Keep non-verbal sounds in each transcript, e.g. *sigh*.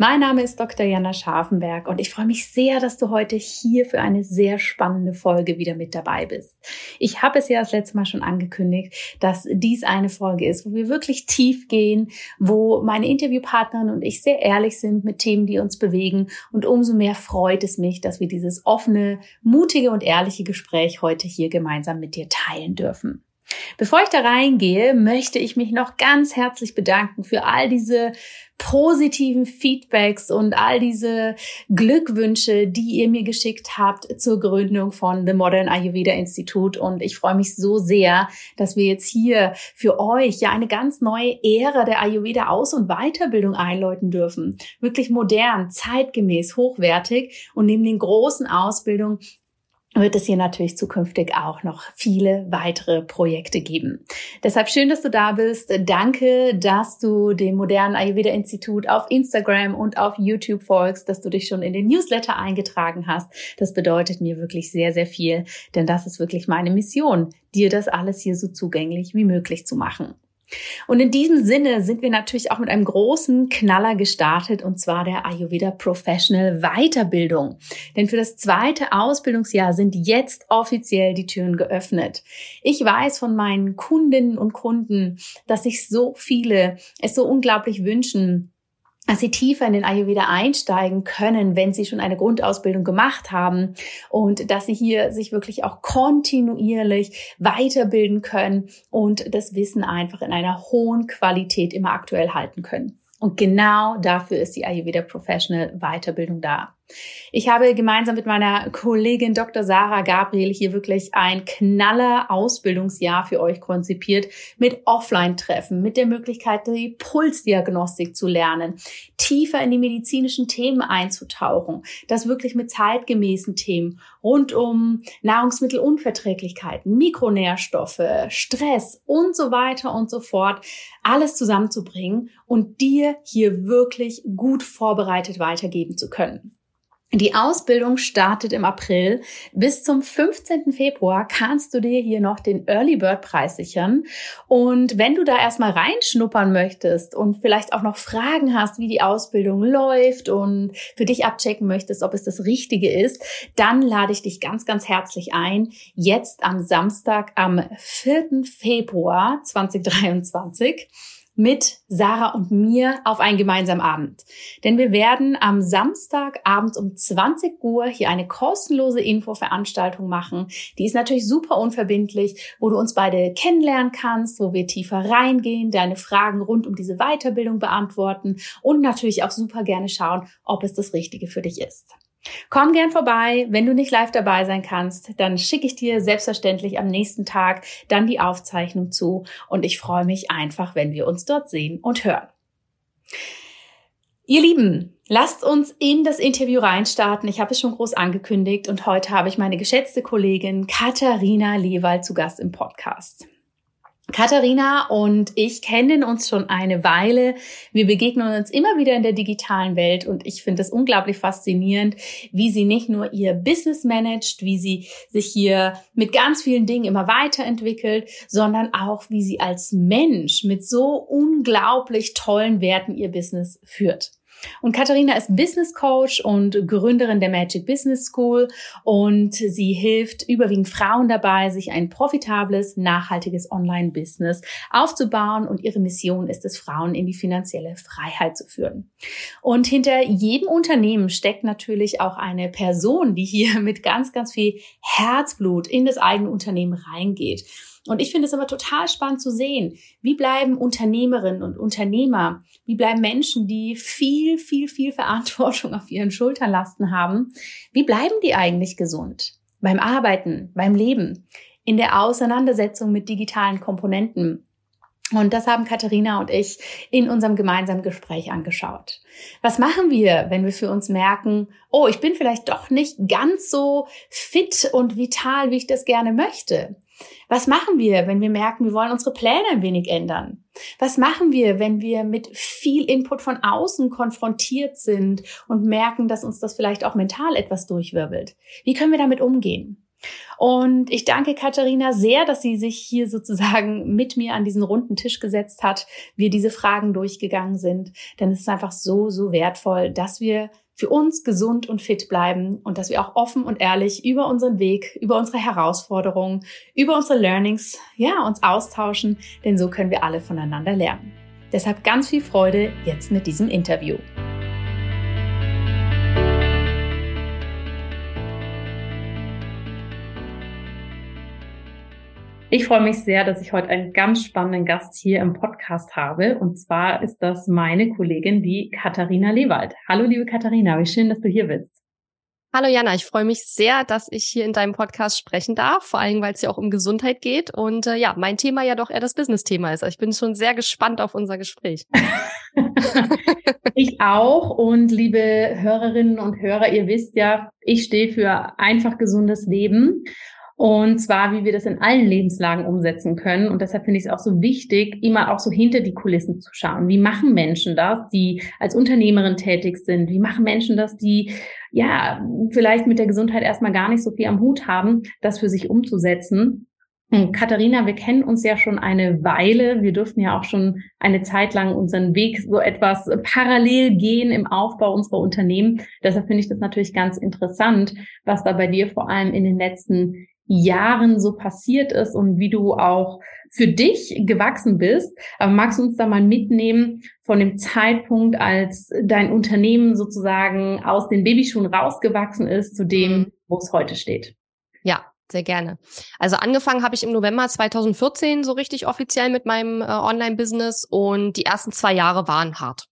Mein Name ist Dr. Jana Scharfenberg und ich freue mich sehr, dass du heute hier für eine sehr spannende Folge wieder mit dabei bist. Ich habe es ja das letzte Mal schon angekündigt, dass dies eine Folge ist, wo wir wirklich tief gehen, wo meine Interviewpartnerin und ich sehr ehrlich sind mit Themen, die uns bewegen und umso mehr freut es mich, dass wir dieses offene, mutige und ehrliche Gespräch heute hier gemeinsam mit dir teilen dürfen. Bevor ich da reingehe, möchte ich mich noch ganz herzlich bedanken für all diese positiven Feedbacks und all diese Glückwünsche, die ihr mir geschickt habt zur Gründung von The Modern Ayurveda Institute. Und ich freue mich so sehr, dass wir jetzt hier für euch ja eine ganz neue Ära der Ayurveda Aus- und Weiterbildung einläuten dürfen. Wirklich modern, zeitgemäß, hochwertig und neben den großen Ausbildungen wird es hier natürlich zukünftig auch noch viele weitere Projekte geben. Deshalb schön, dass du da bist. Danke, dass du dem modernen Ayurveda Institut auf Instagram und auf YouTube folgst, dass du dich schon in den Newsletter eingetragen hast. Das bedeutet mir wirklich sehr, sehr viel, denn das ist wirklich meine Mission, dir das alles hier so zugänglich wie möglich zu machen. Und in diesem Sinne sind wir natürlich auch mit einem großen Knaller gestartet, und zwar der Ayurveda Professional Weiterbildung. Denn für das zweite Ausbildungsjahr sind jetzt offiziell die Türen geöffnet. Ich weiß von meinen Kundinnen und Kunden, dass sich so viele es so unglaublich wünschen, dass sie tiefer in den Ayurveda einsteigen können, wenn sie schon eine Grundausbildung gemacht haben und dass sie hier sich wirklich auch kontinuierlich weiterbilden können und das Wissen einfach in einer hohen Qualität immer aktuell halten können. Und genau dafür ist die Ayurveda Professional Weiterbildung da. Ich habe gemeinsam mit meiner Kollegin Dr. Sarah Gabriel hier wirklich ein knaller Ausbildungsjahr für euch konzipiert mit Offline-Treffen, mit der Möglichkeit, die Pulsdiagnostik zu lernen, tiefer in die medizinischen Themen einzutauchen, das wirklich mit zeitgemäßen Themen rund um Nahrungsmittelunverträglichkeiten, Mikronährstoffe, Stress und so weiter und so fort, alles zusammenzubringen und dir hier wirklich gut vorbereitet weitergeben zu können. Die Ausbildung startet im April. Bis zum 15. Februar kannst du dir hier noch den Early Bird Preis sichern. Und wenn du da erstmal reinschnuppern möchtest und vielleicht auch noch Fragen hast, wie die Ausbildung läuft und für dich abchecken möchtest, ob es das Richtige ist, dann lade ich dich ganz, ganz herzlich ein. Jetzt am Samstag, am 4. Februar 2023 mit Sarah und mir auf einen gemeinsamen Abend. Denn wir werden am Samstag abends um 20 Uhr hier eine kostenlose Infoveranstaltung machen. Die ist natürlich super unverbindlich, wo du uns beide kennenlernen kannst, wo wir tiefer reingehen, deine Fragen rund um diese Weiterbildung beantworten und natürlich auch super gerne schauen, ob es das Richtige für dich ist. Komm gern vorbei. Wenn du nicht live dabei sein kannst, dann schicke ich dir selbstverständlich am nächsten Tag dann die Aufzeichnung zu und ich freue mich einfach, wenn wir uns dort sehen und hören. Ihr Lieben, lasst uns in das Interview reinstarten. Ich habe es schon groß angekündigt und heute habe ich meine geschätzte Kollegin Katharina Lewald zu Gast im Podcast. Katharina und ich kennen uns schon eine Weile. Wir begegnen uns immer wieder in der digitalen Welt und ich finde es unglaublich faszinierend, wie sie nicht nur ihr Business managt, wie sie sich hier mit ganz vielen Dingen immer weiterentwickelt, sondern auch, wie sie als Mensch mit so unglaublich tollen Werten ihr Business führt. Und Katharina ist Business Coach und Gründerin der Magic Business School und sie hilft überwiegend Frauen dabei, sich ein profitables, nachhaltiges Online-Business aufzubauen und ihre Mission ist es, Frauen in die finanzielle Freiheit zu führen. Und hinter jedem Unternehmen steckt natürlich auch eine Person, die hier *laughs* mit ganz, ganz viel Herzblut in das eigene Unternehmen reingeht. Und ich finde es aber total spannend zu sehen, wie bleiben Unternehmerinnen und Unternehmer, wie bleiben Menschen, die viel, viel, viel Verantwortung auf ihren Schultern lasten haben, wie bleiben die eigentlich gesund? Beim Arbeiten, beim Leben, in der Auseinandersetzung mit digitalen Komponenten, und das haben Katharina und ich in unserem gemeinsamen Gespräch angeschaut. Was machen wir, wenn wir für uns merken, oh, ich bin vielleicht doch nicht ganz so fit und vital, wie ich das gerne möchte? Was machen wir, wenn wir merken, wir wollen unsere Pläne ein wenig ändern? Was machen wir, wenn wir mit viel Input von außen konfrontiert sind und merken, dass uns das vielleicht auch mental etwas durchwirbelt? Wie können wir damit umgehen? Und ich danke Katharina sehr, dass sie sich hier sozusagen mit mir an diesen runden Tisch gesetzt hat, wir diese Fragen durchgegangen sind. Denn es ist einfach so, so wertvoll, dass wir für uns gesund und fit bleiben und dass wir auch offen und ehrlich über unseren Weg, über unsere Herausforderungen, über unsere Learnings, ja, uns austauschen, denn so können wir alle voneinander lernen. Deshalb ganz viel Freude jetzt mit diesem Interview. Ich freue mich sehr, dass ich heute einen ganz spannenden Gast hier im Podcast habe. Und zwar ist das meine Kollegin, die Katharina Lewald. Hallo, liebe Katharina, wie schön, dass du hier bist. Hallo Jana, ich freue mich sehr, dass ich hier in deinem Podcast sprechen darf, vor allem weil es ja auch um Gesundheit geht und äh, ja, mein Thema ja doch eher das Business-Thema ist. Also ich bin schon sehr gespannt auf unser Gespräch. *laughs* *laughs* ich auch und liebe Hörerinnen und Hörer, ihr wisst ja, ich stehe für einfach gesundes Leben und zwar, wie wir das in allen Lebenslagen umsetzen können. Und deshalb finde ich es auch so wichtig, immer auch so hinter die Kulissen zu schauen. Wie machen Menschen das, die als Unternehmerin tätig sind? Wie machen Menschen das, die ja vielleicht mit der Gesundheit erstmal gar nicht so viel am Hut haben, das für sich umzusetzen? Katharina, wir kennen uns ja schon eine Weile. Wir durften ja auch schon eine Zeit lang unseren Weg so etwas parallel gehen im Aufbau unserer Unternehmen. Deshalb finde ich das natürlich ganz interessant, was da bei dir vor allem in den letzten Jahren so passiert ist und wie du auch für dich gewachsen bist. Aber magst du uns da mal mitnehmen von dem Zeitpunkt, als dein Unternehmen sozusagen aus den Babyschuhen rausgewachsen ist zu dem, mhm. wo es heute steht? Ja, sehr gerne. Also angefangen habe ich im November 2014 so richtig offiziell mit meinem äh, Online-Business und die ersten zwei Jahre waren hart.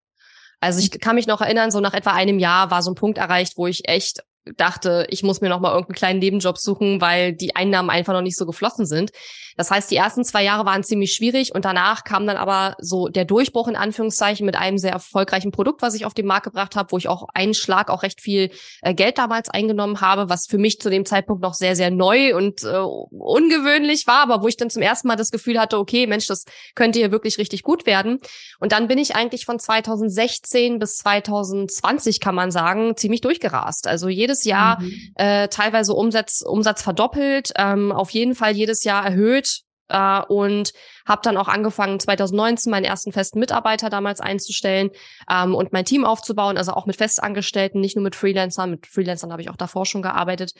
Also ich kann mich noch erinnern, so nach etwa einem Jahr war so ein Punkt erreicht, wo ich echt dachte, ich muss mir noch mal irgendeinen kleinen Nebenjob suchen, weil die Einnahmen einfach noch nicht so geflossen sind. Das heißt, die ersten zwei Jahre waren ziemlich schwierig und danach kam dann aber so der Durchbruch in Anführungszeichen mit einem sehr erfolgreichen Produkt, was ich auf den Markt gebracht habe, wo ich auch einen Schlag auch recht viel äh, Geld damals eingenommen habe, was für mich zu dem Zeitpunkt noch sehr, sehr neu und äh, ungewöhnlich war, aber wo ich dann zum ersten Mal das Gefühl hatte, okay, Mensch, das könnte hier wirklich richtig gut werden. Und dann bin ich eigentlich von 2016 bis 2020, kann man sagen, ziemlich durchgerast. Also jedes Jahr mhm. äh, teilweise Umsatz, Umsatz verdoppelt, ähm, auf jeden Fall jedes Jahr erhöht äh, und habe dann auch angefangen 2019 meinen ersten festen Mitarbeiter damals einzustellen ähm, und mein Team aufzubauen, also auch mit Festangestellten, nicht nur mit Freelancern. Mit Freelancern habe ich auch davor schon gearbeitet.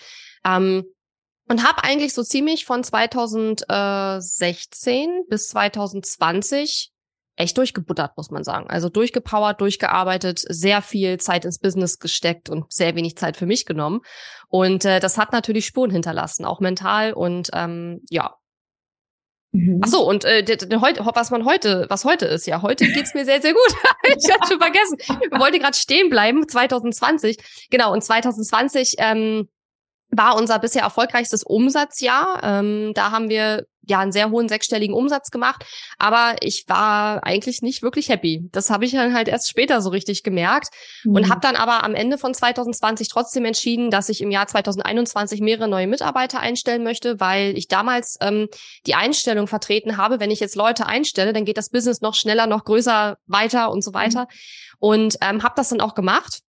Ähm, und habe eigentlich so ziemlich von 2016 bis 2020 echt durchgebuttert, muss man sagen. Also durchgepowert, durchgearbeitet, sehr viel Zeit ins Business gesteckt und sehr wenig Zeit für mich genommen. Und äh, das hat natürlich Spuren hinterlassen, auch mental. Und ähm, ja, Mhm. Ach so, und äh, heute, was man heute, was heute ist, ja, heute geht's mir sehr, sehr gut. *laughs* ich hatte schon vergessen. Ich wollte gerade stehen bleiben, 2020. Genau, und 2020 ähm, war unser bisher erfolgreichstes Umsatzjahr. Ähm, da haben wir ja einen sehr hohen sechsstelligen Umsatz gemacht, aber ich war eigentlich nicht wirklich happy. Das habe ich dann halt erst später so richtig gemerkt mhm. und habe dann aber am Ende von 2020 trotzdem entschieden, dass ich im Jahr 2021 mehrere neue Mitarbeiter einstellen möchte, weil ich damals ähm, die Einstellung vertreten habe, wenn ich jetzt Leute einstelle, dann geht das Business noch schneller, noch größer, weiter und so weiter. Mhm. Und ähm, habe das dann auch gemacht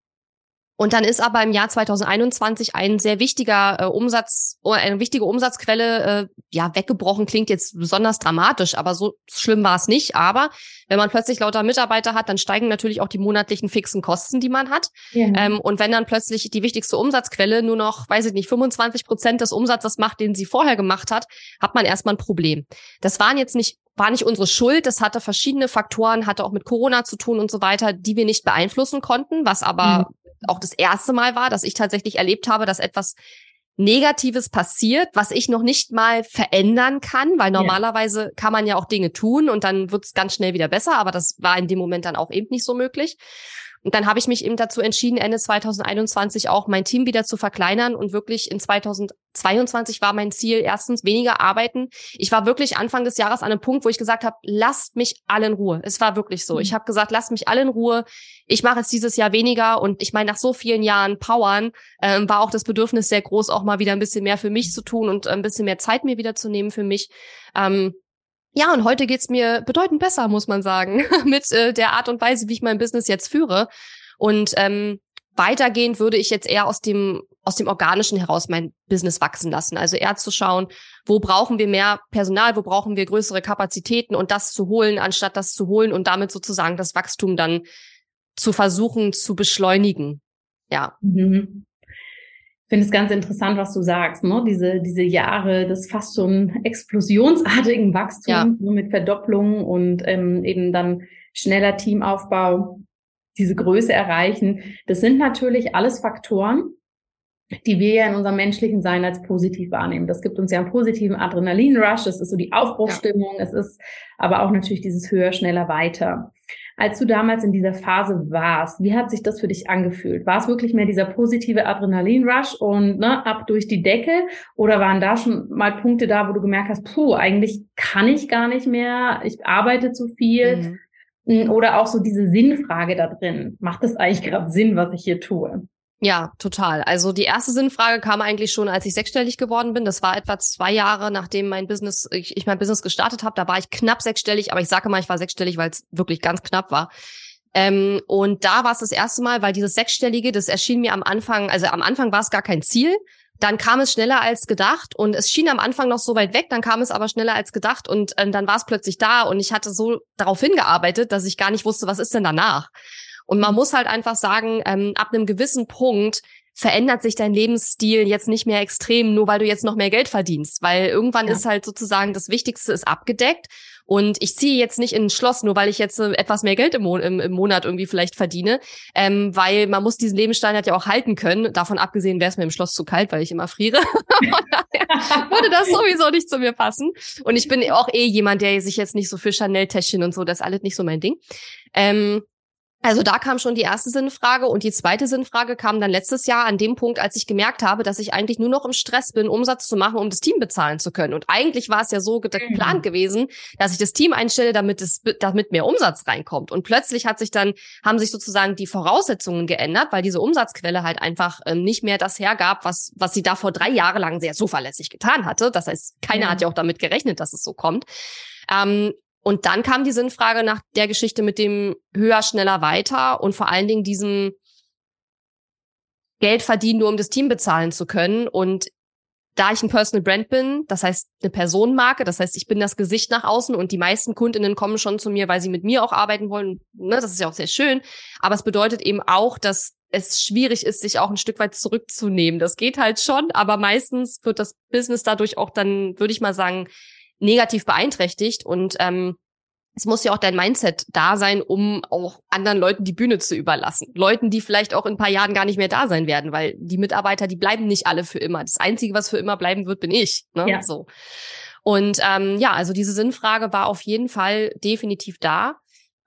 und dann ist aber im Jahr 2021 ein sehr wichtiger äh, Umsatz, eine wichtige Umsatzquelle, äh, ja, weggebrochen klingt jetzt besonders dramatisch, aber so schlimm war es nicht. Aber wenn man plötzlich lauter Mitarbeiter hat, dann steigen natürlich auch die monatlichen fixen Kosten, die man hat. Ja. Ähm, und wenn dann plötzlich die wichtigste Umsatzquelle nur noch, weiß ich nicht, 25 Prozent des Umsatzes macht, den sie vorher gemacht hat, hat man erstmal ein Problem. Das waren jetzt nicht war nicht unsere Schuld. Das hatte verschiedene Faktoren, hatte auch mit Corona zu tun und so weiter, die wir nicht beeinflussen konnten, was aber mhm auch das erste Mal war, dass ich tatsächlich erlebt habe, dass etwas Negatives passiert, was ich noch nicht mal verändern kann, weil normalerweise ja. kann man ja auch Dinge tun und dann wird es ganz schnell wieder besser, aber das war in dem Moment dann auch eben nicht so möglich. Und dann habe ich mich eben dazu entschieden, Ende 2021 auch mein Team wieder zu verkleinern und wirklich in 2022 war mein Ziel erstens weniger arbeiten. Ich war wirklich Anfang des Jahres an einem Punkt, wo ich gesagt habe, lasst mich alle in Ruhe. Es war wirklich so. Ich mhm. habe gesagt, lasst mich alle in Ruhe. Ich mache jetzt dieses Jahr weniger und ich meine, nach so vielen Jahren Powern ähm, war auch das Bedürfnis sehr groß, auch mal wieder ein bisschen mehr für mich zu tun und ein bisschen mehr Zeit mir wieder zu nehmen für mich. Ähm, ja, und heute geht's mir bedeutend besser, muss man sagen, *laughs* mit äh, der Art und Weise, wie ich mein Business jetzt führe. Und ähm, weitergehend würde ich jetzt eher aus dem aus dem Organischen heraus mein Business wachsen lassen. Also eher zu schauen, wo brauchen wir mehr Personal, wo brauchen wir größere Kapazitäten und das zu holen, anstatt das zu holen und damit sozusagen das Wachstum dann zu versuchen zu beschleunigen. Ja. Mhm finde es ganz interessant, was du sagst, ne? Diese, diese Jahre des fast schon explosionsartigen *laughs* Wachstums ja. ne? mit Verdopplungen und ähm, eben dann schneller Teamaufbau, diese Größe erreichen. Das sind natürlich alles Faktoren, die wir ja in unserem menschlichen Sein als positiv wahrnehmen. Das gibt uns ja einen positiven Adrenalin-Rush, das ist so die Aufbruchstimmung, ja. es ist aber auch natürlich dieses höher, schneller, weiter. Als du damals in dieser Phase warst, wie hat sich das für dich angefühlt? War es wirklich mehr dieser positive Adrenalin-Rush und ne, ab durch die Decke? Oder waren da schon mal Punkte da, wo du gemerkt hast, puh, eigentlich kann ich gar nicht mehr, ich arbeite zu viel? Mhm. Oder auch so diese Sinnfrage da drin. Macht es eigentlich gerade Sinn, was ich hier tue? Ja, total. Also die erste Sinnfrage kam eigentlich schon, als ich sechsstellig geworden bin. Das war etwa zwei Jahre, nachdem mein Business, ich, ich mein Business gestartet habe. Da war ich knapp sechsstellig, aber ich sage mal, ich war sechsstellig, weil es wirklich ganz knapp war. Ähm, und da war es das erste Mal, weil dieses sechsstellige, das erschien mir am Anfang, also am Anfang war es gar kein Ziel. Dann kam es schneller als gedacht und es schien am Anfang noch so weit weg, dann kam es aber schneller als gedacht und äh, dann war es plötzlich da und ich hatte so darauf hingearbeitet, dass ich gar nicht wusste, was ist denn danach. Und man muss halt einfach sagen, ähm, ab einem gewissen Punkt verändert sich dein Lebensstil jetzt nicht mehr extrem, nur weil du jetzt noch mehr Geld verdienst. Weil irgendwann ja. ist halt sozusagen das Wichtigste ist abgedeckt. Und ich ziehe jetzt nicht in ein Schloss, nur weil ich jetzt äh, etwas mehr Geld im, Mo im, im, Monat irgendwie vielleicht verdiene. Ähm, weil man muss diesen Lebensstandard ja auch halten können. Davon abgesehen wäre es mir im Schloss zu kalt, weil ich immer friere. *laughs* würde das *laughs* sowieso nicht zu mir passen. Und ich bin auch eh jemand, der sich jetzt nicht so für Chanel-Täschchen und so, das ist alles nicht so mein Ding. Ähm, also da kam schon die erste Sinnfrage und die zweite Sinnfrage kam dann letztes Jahr an dem Punkt, als ich gemerkt habe, dass ich eigentlich nur noch im Stress bin, Umsatz zu machen, um das Team bezahlen zu können. Und eigentlich war es ja so mhm. geplant gewesen, dass ich das Team einstelle, damit es, damit mehr Umsatz reinkommt. Und plötzlich hat sich dann, haben sich sozusagen die Voraussetzungen geändert, weil diese Umsatzquelle halt einfach ähm, nicht mehr das hergab, was, was sie da vor drei Jahren lang sehr zuverlässig getan hatte. Das heißt, keiner ja. hat ja auch damit gerechnet, dass es so kommt. Ähm, und dann kam die Sinnfrage nach der Geschichte mit dem höher, schneller, weiter und vor allen Dingen diesem Geld verdienen, nur um das Team bezahlen zu können. Und da ich ein Personal Brand bin, das heißt eine Personenmarke, das heißt, ich bin das Gesicht nach außen und die meisten Kundinnen kommen schon zu mir, weil sie mit mir auch arbeiten wollen. Ne, das ist ja auch sehr schön. Aber es bedeutet eben auch, dass es schwierig ist, sich auch ein Stück weit zurückzunehmen. Das geht halt schon, aber meistens wird das Business dadurch auch dann, würde ich mal sagen, negativ beeinträchtigt und ähm, es muss ja auch dein Mindset da sein, um auch anderen Leuten die Bühne zu überlassen. Leuten, die vielleicht auch in ein paar Jahren gar nicht mehr da sein werden, weil die Mitarbeiter, die bleiben nicht alle für immer. Das Einzige, was für immer bleiben wird, bin ich. Ne? Ja. So. Und ähm, ja, also diese Sinnfrage war auf jeden Fall definitiv da.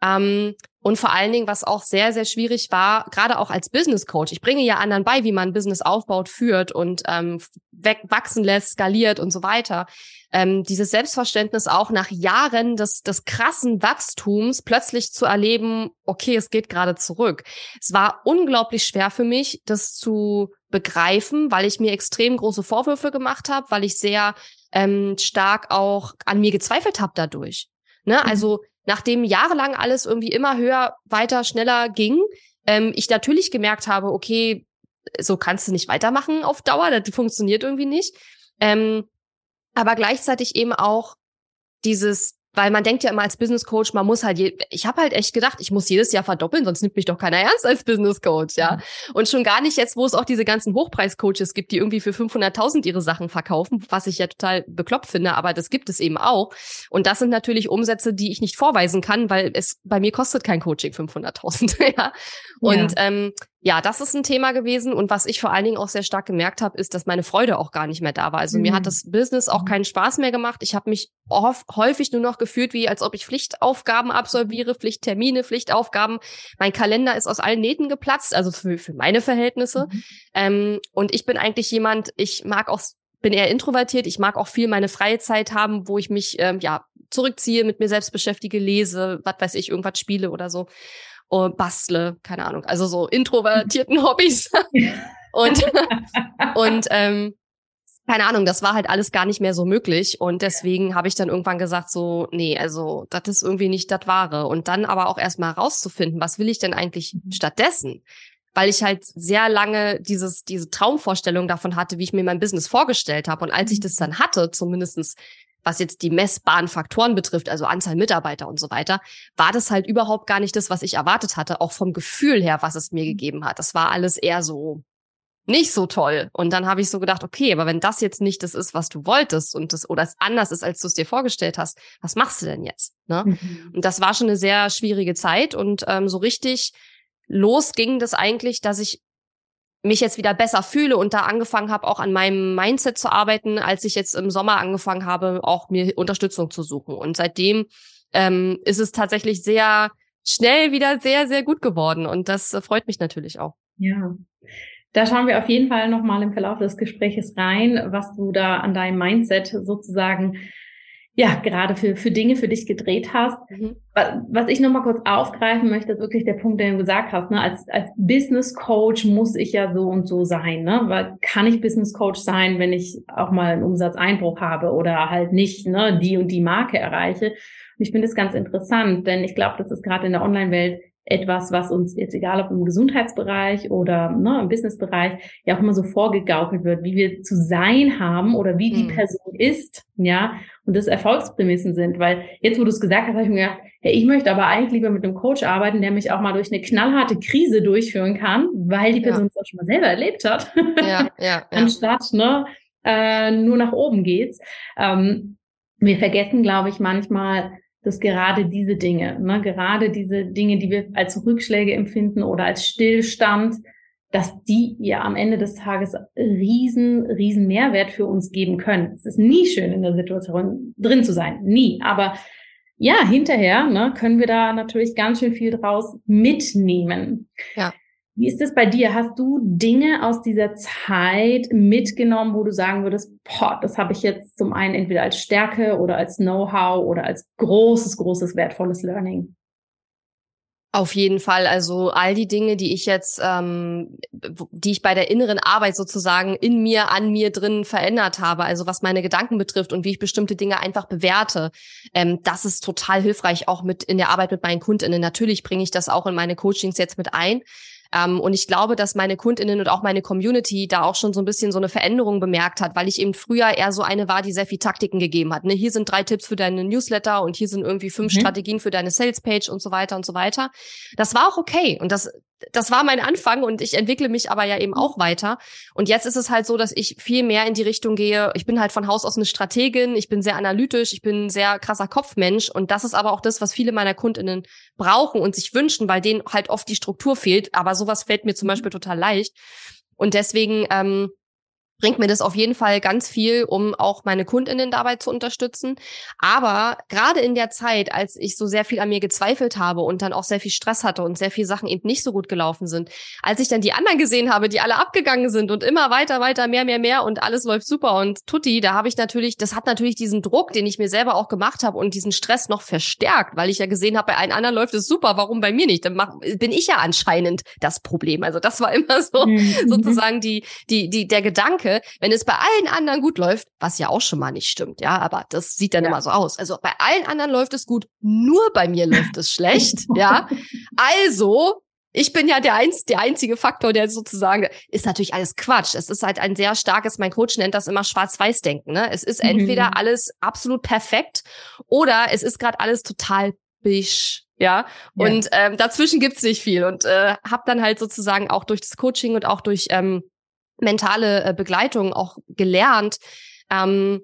Ähm, und vor allen Dingen, was auch sehr, sehr schwierig war, gerade auch als Business Coach. Ich bringe ja anderen bei, wie man Business aufbaut, führt und ähm, wachsen lässt, skaliert und so weiter. Ähm, dieses Selbstverständnis auch nach Jahren des, des krassen Wachstums plötzlich zu erleben, okay, es geht gerade zurück. Es war unglaublich schwer für mich, das zu begreifen, weil ich mir extrem große Vorwürfe gemacht habe, weil ich sehr ähm, stark auch an mir gezweifelt habe dadurch. Ne? Mhm. Also nachdem jahrelang alles irgendwie immer höher, weiter, schneller ging, ähm, ich natürlich gemerkt habe, okay, so kannst du nicht weitermachen auf Dauer, das funktioniert irgendwie nicht. Ähm, aber gleichzeitig eben auch dieses weil man denkt ja immer als Business Coach, man muss halt, je, ich habe halt echt gedacht, ich muss jedes Jahr verdoppeln, sonst nimmt mich doch keiner ernst als Business Coach, ja. Mhm. Und schon gar nicht jetzt, wo es auch diese ganzen Hochpreis-Coaches gibt, die irgendwie für 500.000 ihre Sachen verkaufen, was ich ja total bekloppt finde, aber das gibt es eben auch. Und das sind natürlich Umsätze, die ich nicht vorweisen kann, weil es bei mir kostet kein Coaching 500.000, *laughs* ja. Und ja. Ähm, ja, das ist ein Thema gewesen. Und was ich vor allen Dingen auch sehr stark gemerkt habe, ist, dass meine Freude auch gar nicht mehr da war. Also mhm. mir hat mhm. das Business auch mhm. keinen Spaß mehr gemacht. Ich habe mich häufig nur noch gefühlt, wie als ob ich Pflichtaufgaben absolviere, Pflichttermine, Pflichtaufgaben. Mein Kalender ist aus allen Nähten geplatzt, also für, für meine Verhältnisse. Mhm. Ähm, und ich bin eigentlich jemand, ich mag auch bin eher introvertiert. Ich mag auch viel meine freie Zeit haben, wo ich mich ähm, ja zurückziehe, mit mir selbst beschäftige, lese, was weiß ich, irgendwas spiele oder so und bastle, keine Ahnung, also so introvertierten *laughs* Hobbys. und und ähm, keine Ahnung, das war halt alles gar nicht mehr so möglich und deswegen habe ich dann irgendwann gesagt so, nee, also das ist irgendwie nicht das Wahre und dann aber auch erstmal herauszufinden, was will ich denn eigentlich mhm. stattdessen? Weil ich halt sehr lange dieses diese Traumvorstellung davon hatte, wie ich mir mein Business vorgestellt habe und als ich das mhm. dann hatte, zumindestens was jetzt die messbaren Faktoren betrifft, also Anzahl Mitarbeiter und so weiter, war das halt überhaupt gar nicht das, was ich erwartet hatte, auch vom Gefühl her, was es mir mhm. gegeben hat. Das war alles eher so nicht so toll. Und dann habe ich so gedacht, okay, aber wenn das jetzt nicht das ist, was du wolltest und das oder es anders ist, als du es dir vorgestellt hast, was machst du denn jetzt? Ne? Mhm. Und das war schon eine sehr schwierige Zeit und ähm, so richtig los ging das eigentlich, dass ich mich jetzt wieder besser fühle und da angefangen habe, auch an meinem Mindset zu arbeiten, als ich jetzt im Sommer angefangen habe, auch mir Unterstützung zu suchen. Und seitdem ähm, ist es tatsächlich sehr schnell wieder sehr, sehr gut geworden. Und das äh, freut mich natürlich auch. Ja. Da schauen wir auf jeden Fall nochmal im Verlauf des Gespräches rein, was du da an deinem Mindset sozusagen ja, gerade für, für Dinge für dich gedreht hast. Mhm. Was ich nochmal kurz aufgreifen möchte, ist wirklich der Punkt, den du gesagt hast. Ne? Als, als Business Coach muss ich ja so und so sein. Ne? Weil kann ich Business Coach sein, wenn ich auch mal einen Umsatzeinbruch habe oder halt nicht ne, die und die Marke erreiche? Und ich finde es ganz interessant, denn ich glaube, das ist gerade in der Online-Welt etwas, was uns jetzt egal ob im Gesundheitsbereich oder ne, im Businessbereich ja auch immer so vorgegaukelt wird, wie wir zu sein haben oder wie die mhm. Person ist, ja, und das Erfolgsprämissen sind. Weil jetzt, wo du es gesagt hast, habe ich mir gedacht, hey, ich möchte aber eigentlich lieber mit einem Coach arbeiten, der mich auch mal durch eine knallharte Krise durchführen kann, weil die Person es ja. auch schon mal selber erlebt hat. Ja, ja, *laughs* ja. Anstatt ne, äh, nur nach oben geht's. Ähm, wir vergessen, glaube ich, manchmal, dass gerade diese Dinge, ne, gerade diese Dinge, die wir als Rückschläge empfinden oder als Stillstand, dass die ja am Ende des Tages riesen, riesen Mehrwert für uns geben können. Es ist nie schön in der Situation drin zu sein, nie. Aber ja, hinterher ne, können wir da natürlich ganz schön viel draus mitnehmen. Ja. Wie ist das bei dir? Hast du Dinge aus dieser Zeit mitgenommen, wo du sagen würdest, boah, das habe ich jetzt zum einen entweder als Stärke oder als Know-how oder als großes, großes, wertvolles Learning? Auf jeden Fall. Also all die Dinge, die ich jetzt, ähm, die ich bei der inneren Arbeit sozusagen in mir, an mir drin verändert habe, also was meine Gedanken betrifft und wie ich bestimmte Dinge einfach bewerte, ähm, das ist total hilfreich, auch mit in der Arbeit mit meinen KundInnen. Natürlich bringe ich das auch in meine Coachings jetzt mit ein. Ähm, und ich glaube, dass meine KundInnen und auch meine Community da auch schon so ein bisschen so eine Veränderung bemerkt hat, weil ich eben früher eher so eine war, die sehr viel Taktiken gegeben hat. Ne, hier sind drei Tipps für deine Newsletter und hier sind irgendwie fünf mhm. Strategien für deine Salespage und so weiter und so weiter. Das war auch okay. Und das das war mein Anfang und ich entwickle mich aber ja eben auch weiter. Und jetzt ist es halt so, dass ich viel mehr in die Richtung gehe. Ich bin halt von Haus aus eine Strategin, ich bin sehr analytisch, ich bin ein sehr krasser Kopfmensch und das ist aber auch das, was viele meiner Kundinnen brauchen und sich wünschen, weil denen halt oft die Struktur fehlt. Aber sowas fällt mir zum mhm. Beispiel total leicht. Und deswegen ähm, bringt mir das auf jeden Fall ganz viel, um auch meine Kundinnen dabei zu unterstützen. Aber gerade in der Zeit, als ich so sehr viel an mir gezweifelt habe und dann auch sehr viel Stress hatte und sehr viele Sachen eben nicht so gut gelaufen sind, als ich dann die anderen gesehen habe, die alle abgegangen sind und immer weiter, weiter, mehr, mehr, mehr und alles läuft super und tutti, da habe ich natürlich, das hat natürlich diesen Druck, den ich mir selber auch gemacht habe und diesen Stress noch verstärkt, weil ich ja gesehen habe, bei allen anderen läuft es super, warum bei mir nicht? Dann mach, bin ich ja anscheinend das Problem. Also das war *laughs* immer so mhm. sozusagen die, die, die, der Gedanke, wenn es bei allen anderen gut läuft, was ja auch schon mal nicht stimmt, ja, aber das sieht dann ja. immer so aus. Also bei allen anderen läuft es gut, nur bei mir läuft es schlecht, *laughs* ja. Also ich bin ja der, einz der einzige Faktor, der sozusagen ist natürlich alles Quatsch. Es ist halt ein sehr starkes, mein Coach nennt das immer Schwarz-Weiß-Denken. Ne? Es ist entweder mhm. alles absolut perfekt oder es ist gerade alles total bisch. Ja, ja. und ähm, dazwischen gibt's nicht viel und äh, habe dann halt sozusagen auch durch das Coaching und auch durch ähm, mentale äh, Begleitung auch gelernt, ähm,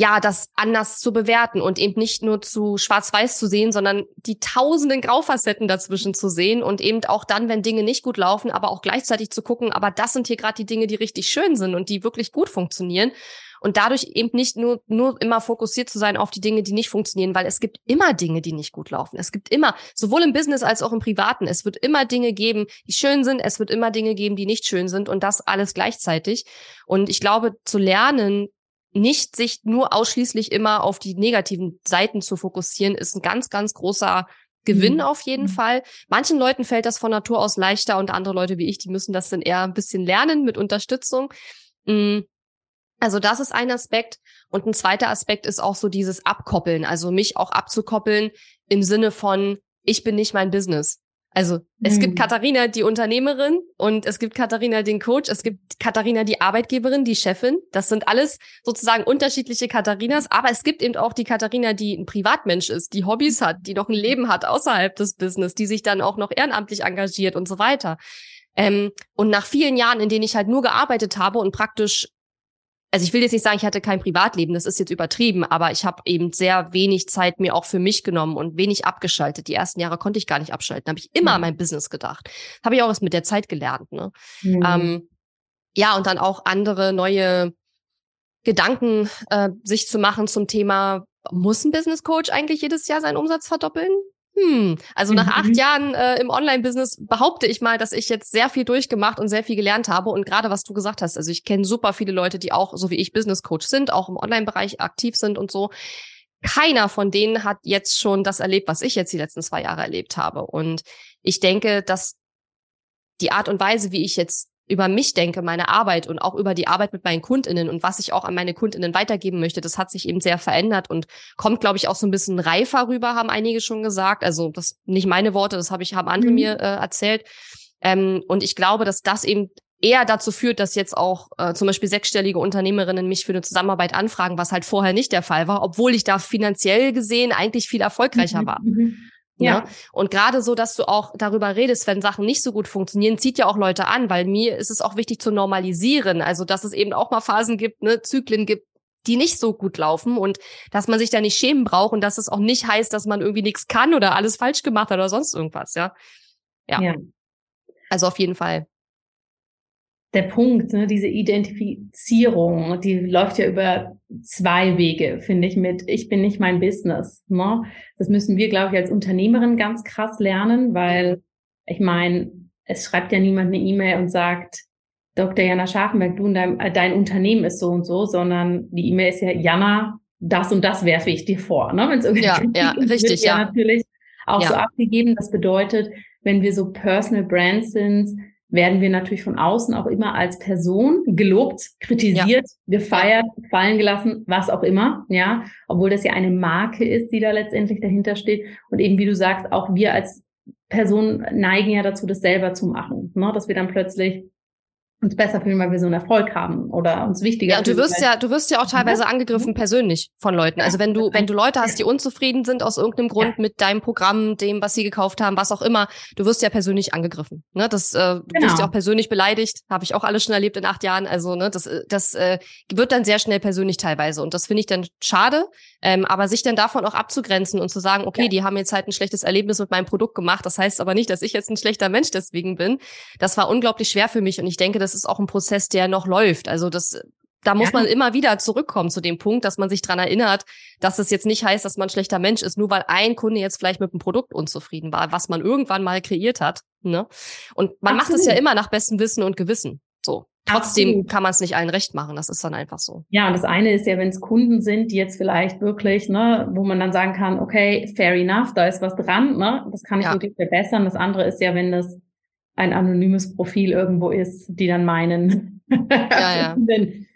ja, das anders zu bewerten und eben nicht nur zu schwarz-weiß zu sehen, sondern die tausenden Graufacetten dazwischen zu sehen und eben auch dann, wenn Dinge nicht gut laufen, aber auch gleichzeitig zu gucken, aber das sind hier gerade die Dinge, die richtig schön sind und die wirklich gut funktionieren. Und dadurch eben nicht nur, nur immer fokussiert zu sein auf die Dinge, die nicht funktionieren, weil es gibt immer Dinge, die nicht gut laufen. Es gibt immer, sowohl im Business als auch im Privaten, es wird immer Dinge geben, die schön sind, es wird immer Dinge geben, die nicht schön sind und das alles gleichzeitig. Und ich glaube, zu lernen, nicht sich nur ausschließlich immer auf die negativen Seiten zu fokussieren, ist ein ganz, ganz großer Gewinn mhm. auf jeden mhm. Fall. Manchen Leuten fällt das von Natur aus leichter und andere Leute wie ich, die müssen das dann eher ein bisschen lernen mit Unterstützung. Mm. Also das ist ein Aspekt. Und ein zweiter Aspekt ist auch so dieses Abkoppeln, also mich auch abzukoppeln im Sinne von, ich bin nicht mein Business. Also es mhm. gibt Katharina, die Unternehmerin und es gibt Katharina, den Coach, es gibt Katharina, die Arbeitgeberin, die Chefin. Das sind alles sozusagen unterschiedliche Katharinas, aber es gibt eben auch die Katharina, die ein Privatmensch ist, die Hobbys hat, die noch ein Leben hat außerhalb des Business, die sich dann auch noch ehrenamtlich engagiert und so weiter. Ähm, und nach vielen Jahren, in denen ich halt nur gearbeitet habe und praktisch also ich will jetzt nicht sagen, ich hatte kein Privatleben, das ist jetzt übertrieben, aber ich habe eben sehr wenig Zeit mir auch für mich genommen und wenig abgeschaltet. Die ersten Jahre konnte ich gar nicht abschalten, habe ich immer mhm. an mein Business gedacht. Habe ich auch was mit der Zeit gelernt. Ne? Mhm. Ähm, ja, und dann auch andere neue Gedanken äh, sich zu machen zum Thema, muss ein Business Coach eigentlich jedes Jahr seinen Umsatz verdoppeln? Hm, also nach acht mhm. Jahren äh, im Online-Business behaupte ich mal, dass ich jetzt sehr viel durchgemacht und sehr viel gelernt habe. Und gerade was du gesagt hast, also ich kenne super viele Leute, die auch, so wie ich, Business Coach sind, auch im Online-Bereich aktiv sind und so. Keiner von denen hat jetzt schon das erlebt, was ich jetzt die letzten zwei Jahre erlebt habe. Und ich denke, dass die Art und Weise, wie ich jetzt über mich denke, meine Arbeit und auch über die Arbeit mit meinen Kundinnen und was ich auch an meine Kundinnen weitergeben möchte, das hat sich eben sehr verändert und kommt, glaube ich, auch so ein bisschen reifer rüber, haben einige schon gesagt. Also das nicht meine Worte, das habe ich, haben andere mhm. mir äh, erzählt. Ähm, und ich glaube, dass das eben eher dazu führt, dass jetzt auch äh, zum Beispiel sechsstellige Unternehmerinnen mich für eine Zusammenarbeit anfragen, was halt vorher nicht der Fall war, obwohl ich da finanziell gesehen eigentlich viel erfolgreicher mhm. war. Mhm. Ja. Ne? Und gerade so, dass du auch darüber redest, wenn Sachen nicht so gut funktionieren, zieht ja auch Leute an, weil mir ist es auch wichtig zu normalisieren. Also, dass es eben auch mal Phasen gibt, ne, Zyklen gibt, die nicht so gut laufen und dass man sich da nicht schämen braucht und dass es auch nicht heißt, dass man irgendwie nichts kann oder alles falsch gemacht hat oder sonst irgendwas, ja. Ja. ja. Also auf jeden Fall der Punkt, ne, diese Identifizierung, die läuft ja über zwei Wege, finde ich, mit ich bin nicht mein Business. Ne? Das müssen wir, glaube ich, als Unternehmerin ganz krass lernen, weil ich meine, es schreibt ja niemand eine E-Mail und sagt, Dr. Jana Scharfenberg, du und dein, äh, dein Unternehmen ist so und so, sondern die E-Mail ist ja, Jana, das und das werfe ich dir vor. Ne? Wenn's irgendwie ja, *laughs* ja, richtig, wird ja. ja natürlich auch ja. so abgegeben. Das bedeutet, wenn wir so Personal Brands sind, werden wir natürlich von außen auch immer als Person gelobt, kritisiert, ja. gefeiert, fallen gelassen, was auch immer, ja, obwohl das ja eine Marke ist, die da letztendlich dahinter steht. Und eben, wie du sagst, auch wir als Person neigen ja dazu, das selber zu machen, ne? dass wir dann plötzlich uns besser fühlen, weil wir so einen Erfolg haben oder uns wichtiger. Ja, und du wirst ja, du wirst ja auch teilweise angegriffen persönlich von Leuten. Also wenn du, wenn du Leute hast, die unzufrieden sind aus irgendeinem Grund ja. mit deinem Programm, dem, was sie gekauft haben, was auch immer, du wirst ja persönlich angegriffen. Ne, das, äh, du genau. wirst ja auch persönlich beleidigt. Habe ich auch alles schon erlebt in acht Jahren. Also ne, das, das äh, wird dann sehr schnell persönlich teilweise und das finde ich dann schade. Ähm, aber sich dann davon auch abzugrenzen und zu sagen, okay, ja. die haben jetzt halt ein schlechtes Erlebnis mit meinem Produkt gemacht. Das heißt aber nicht, dass ich jetzt ein schlechter Mensch deswegen bin. Das war unglaublich schwer für mich und ich denke, das ist auch ein Prozess, der noch läuft. Also das da muss man immer wieder zurückkommen zu dem Punkt, dass man sich dran erinnert, dass es jetzt nicht heißt, dass man ein schlechter Mensch ist, nur weil ein Kunde jetzt vielleicht mit dem Produkt unzufrieden war, was man irgendwann mal kreiert hat. Ne? Und man Absolut. macht es ja immer nach bestem Wissen und Gewissen. So. Trotzdem Absolut. kann man es nicht allen recht machen. Das ist dann einfach so. Ja, und das eine ist ja, wenn es Kunden sind, die jetzt vielleicht wirklich, ne, wo man dann sagen kann, okay, fair enough, da ist was dran, ne, das kann ich ja. wirklich verbessern. Das andere ist ja, wenn das ein anonymes Profil irgendwo ist, die dann meinen, *laughs* ja, ja. *laughs* den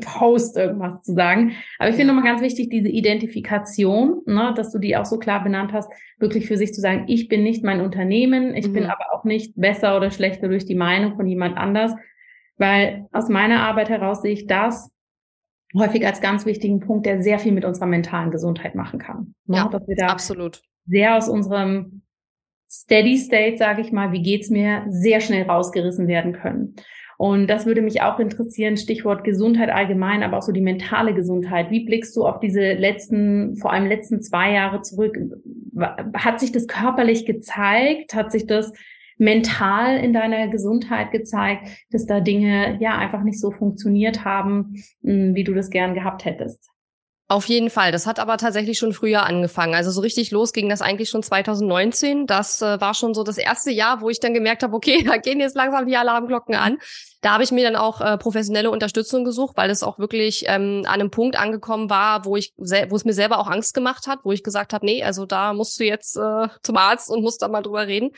Post irgendwas zu sagen. Aber ich finde nochmal ganz wichtig, diese Identifikation, ne, dass du die auch so klar benannt hast, wirklich für sich zu sagen, ich bin nicht mein Unternehmen, ich mhm. bin aber auch nicht besser oder schlechter durch die Meinung von jemand anders, weil aus meiner Arbeit heraus sehe ich das häufig als ganz wichtigen Punkt, der sehr viel mit unserer mentalen Gesundheit machen kann. Ne? Ja, dass wir da absolut. Sehr aus unserem Steady State, sage ich mal, wie geht's mir, sehr schnell rausgerissen werden können. Und das würde mich auch interessieren, Stichwort Gesundheit allgemein, aber auch so die mentale Gesundheit. Wie blickst du auf diese letzten, vor allem letzten zwei Jahre zurück? Hat sich das körperlich gezeigt? Hat sich das mental in deiner Gesundheit gezeigt, dass da Dinge ja einfach nicht so funktioniert haben, hm, wie du das gern gehabt hättest? Auf jeden Fall. Das hat aber tatsächlich schon früher angefangen. Also so richtig los ging das eigentlich schon 2019. Das äh, war schon so das erste Jahr, wo ich dann gemerkt habe, okay, *laughs* da gehen jetzt langsam die Alarmglocken an. Da habe ich mir dann auch äh, professionelle Unterstützung gesucht, weil es auch wirklich ähm, an einem Punkt angekommen war, wo ich wo es mir selber auch Angst gemacht hat, wo ich gesagt habe, nee, also da musst du jetzt äh, zum Arzt und musst da mal drüber reden,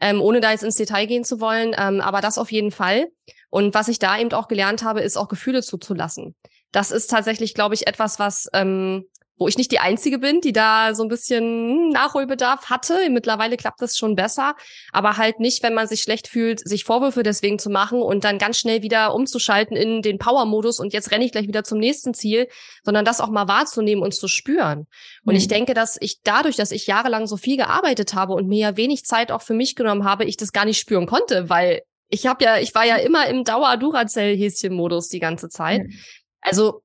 ähm, ohne da jetzt ins Detail gehen zu wollen. Ähm, aber das auf jeden Fall. Und was ich da eben auch gelernt habe, ist auch Gefühle zuzulassen das ist tatsächlich, glaube ich, etwas, was ähm, wo ich nicht die Einzige bin, die da so ein bisschen Nachholbedarf hatte. Mittlerweile klappt das schon besser, aber halt nicht, wenn man sich schlecht fühlt, sich Vorwürfe deswegen zu machen und dann ganz schnell wieder umzuschalten in den Power-Modus und jetzt renne ich gleich wieder zum nächsten Ziel, sondern das auch mal wahrzunehmen und zu spüren. Und mhm. ich denke, dass ich dadurch, dass ich jahrelang so viel gearbeitet habe und mir ja wenig Zeit auch für mich genommen habe, ich das gar nicht spüren konnte, weil ich habe ja, ich war ja immer im Dauer-Duracell-Häschen-Modus die ganze Zeit. Mhm. Also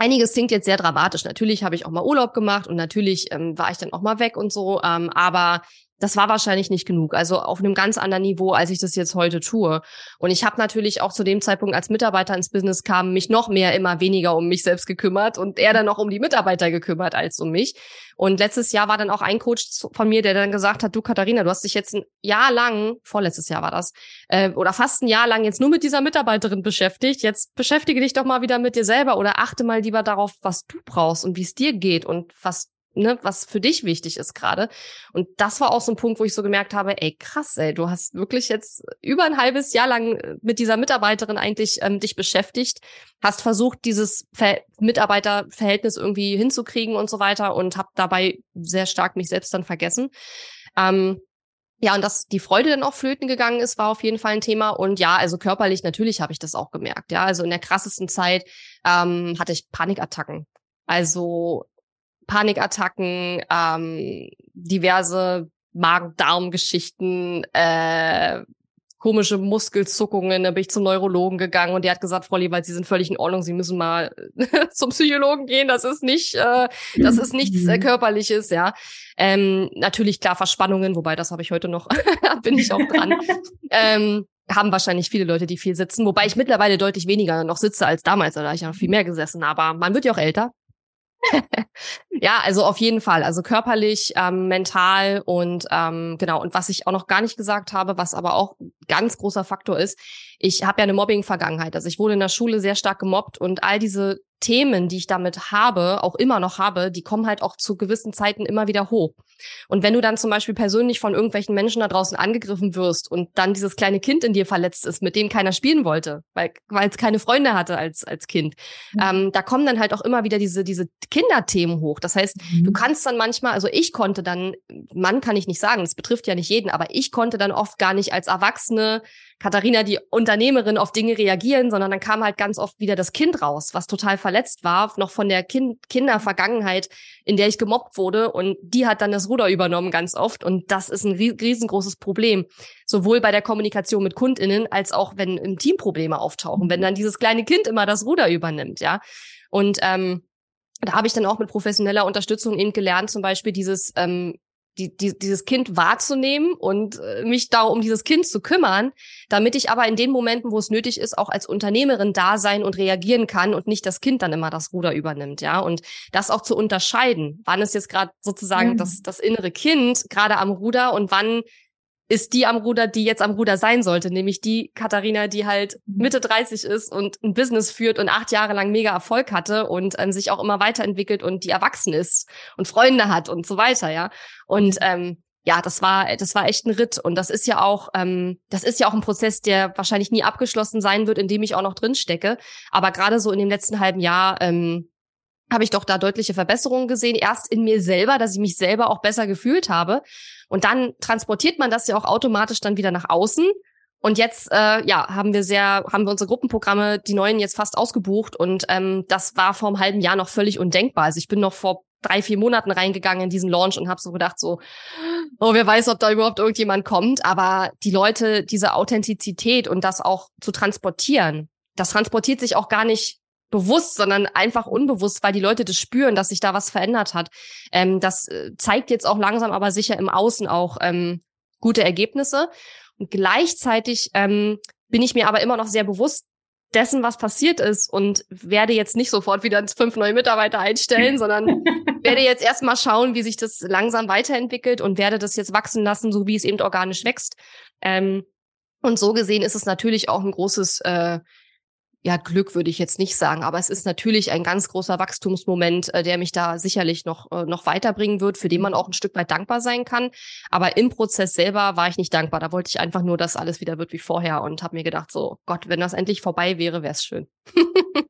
Einiges klingt jetzt sehr dramatisch. Natürlich habe ich auch mal Urlaub gemacht und natürlich ähm, war ich dann auch mal weg und so. Ähm, aber das war wahrscheinlich nicht genug. Also auf einem ganz anderen Niveau, als ich das jetzt heute tue. Und ich habe natürlich auch zu dem Zeitpunkt, als Mitarbeiter ins Business kam, mich noch mehr immer weniger um mich selbst gekümmert und eher dann noch um die Mitarbeiter gekümmert als um mich. Und letztes Jahr war dann auch ein Coach von mir, der dann gesagt hat, du Katharina, du hast dich jetzt ein Jahr lang, vorletztes Jahr war das, äh, oder fast ein Jahr lang jetzt nur mit dieser Mitarbeiterin beschäftigt. Jetzt beschäftige dich doch mal wieder mit dir selber oder achte mal lieber darauf, was du brauchst und wie es dir geht und was ne, was für dich wichtig ist gerade. Und das war auch so ein Punkt, wo ich so gemerkt habe, ey, krass, ey, du hast wirklich jetzt über ein halbes Jahr lang äh, mit dieser Mitarbeiterin eigentlich ähm, dich beschäftigt, hast versucht, dieses Ver Mitarbeiterverhältnis irgendwie hinzukriegen und so weiter und habe dabei sehr stark mich selbst dann vergessen. Ähm, ja, und dass die Freude dann auch flöten gegangen ist, war auf jeden Fall ein Thema. Und ja, also körperlich natürlich habe ich das auch gemerkt. Ja, also in der krassesten Zeit ähm, hatte ich Panikattacken. Also Panikattacken, ähm, diverse Magen-Darm-Geschichten, äh, komische Muskelzuckungen. Da bin ich zum Neurologen gegangen und der hat gesagt, Frau Lewald, Sie sind völlig in Ordnung, Sie müssen mal *laughs* zum Psychologen gehen. Das ist nicht, äh, das ist nichts äh, körperliches, ja. Ähm, natürlich klar Verspannungen, wobei das habe ich heute noch, *laughs* bin ich auch dran. ähm, haben wahrscheinlich viele Leute, die viel sitzen, wobei ich mittlerweile deutlich weniger noch sitze als damals, da habe ich ja noch viel mehr gesessen, aber man wird ja auch älter. *laughs* ja, also auf jeden Fall. Also körperlich, ähm, mental und ähm, genau. Und was ich auch noch gar nicht gesagt habe, was aber auch ganz großer Faktor ist, ich habe ja eine Mobbing-Vergangenheit. Also ich wurde in der Schule sehr stark gemobbt und all diese Themen, die ich damit habe, auch immer noch habe, die kommen halt auch zu gewissen Zeiten immer wieder hoch. Und wenn du dann zum Beispiel persönlich von irgendwelchen Menschen da draußen angegriffen wirst und dann dieses kleine Kind in dir verletzt ist, mit dem keiner spielen wollte, weil weil es keine Freunde hatte als als Kind, mhm. ähm, da kommen dann halt auch immer wieder diese diese Kinderthemen hoch. Das heißt, mhm. du kannst dann manchmal, also ich konnte dann, Mann kann ich nicht sagen, das betrifft ja nicht jeden, aber ich konnte dann oft gar nicht als Erwachsene Katharina, die Unternehmerin, auf Dinge reagieren, sondern dann kam halt ganz oft wieder das Kind raus, was total verletzt war, noch von der kind Kindervergangenheit, in der ich gemobbt wurde. Und die hat dann das Ruder übernommen ganz oft. Und das ist ein riesengroßes Problem. Sowohl bei der Kommunikation mit KundInnen als auch, wenn im Team Probleme auftauchen, wenn dann dieses kleine Kind immer das Ruder übernimmt, ja. Und ähm, da habe ich dann auch mit professioneller Unterstützung eben gelernt, zum Beispiel dieses ähm, die, die, dieses Kind wahrzunehmen und äh, mich da um dieses Kind zu kümmern, damit ich aber in den Momenten, wo es nötig ist, auch als Unternehmerin da sein und reagieren kann und nicht das Kind dann immer das Ruder übernimmt, ja. Und das auch zu unterscheiden, wann ist jetzt gerade sozusagen mhm. das, das innere Kind gerade am Ruder und wann ist die am Ruder, die jetzt am Ruder sein sollte, nämlich die Katharina, die halt mhm. Mitte 30 ist und ein Business führt und acht Jahre lang mega Erfolg hatte und ähm, sich auch immer weiterentwickelt und die erwachsen ist und Freunde hat und so weiter, ja. Und mhm. ähm, ja, das war, das war echt ein Ritt. Und das ist ja auch, ähm, das ist ja auch ein Prozess, der wahrscheinlich nie abgeschlossen sein wird, in dem ich auch noch drin stecke. Aber gerade so in dem letzten halben Jahr ähm, habe ich doch da deutliche Verbesserungen gesehen. Erst in mir selber, dass ich mich selber auch besser gefühlt habe. Und dann transportiert man das ja auch automatisch dann wieder nach außen. Und jetzt, äh, ja, haben wir sehr, haben wir unsere Gruppenprogramme, die neuen jetzt fast ausgebucht. Und ähm, das war vor einem halben Jahr noch völlig undenkbar. Also ich bin noch vor drei, vier Monaten reingegangen in diesen Launch und habe so gedacht, so, oh, wer weiß, ob da überhaupt irgendjemand kommt. Aber die Leute, diese Authentizität und das auch zu transportieren, das transportiert sich auch gar nicht bewusst, sondern einfach unbewusst, weil die Leute das spüren, dass sich da was verändert hat. Ähm, das äh, zeigt jetzt auch langsam, aber sicher im Außen auch ähm, gute Ergebnisse. Und gleichzeitig ähm, bin ich mir aber immer noch sehr bewusst dessen, was passiert ist und werde jetzt nicht sofort wieder *laughs* fünf neue Mitarbeiter einstellen, *laughs* sondern werde jetzt erstmal schauen, wie sich das langsam weiterentwickelt und werde das jetzt wachsen lassen, so wie es eben organisch wächst. Ähm, und so gesehen ist es natürlich auch ein großes äh, ja, Glück würde ich jetzt nicht sagen, aber es ist natürlich ein ganz großer Wachstumsmoment, äh, der mich da sicherlich noch, äh, noch weiterbringen wird, für den man auch ein Stück weit dankbar sein kann. Aber im Prozess selber war ich nicht dankbar. Da wollte ich einfach nur, dass alles wieder wird wie vorher und habe mir gedacht, so Gott, wenn das endlich vorbei wäre, wäre es schön. *laughs*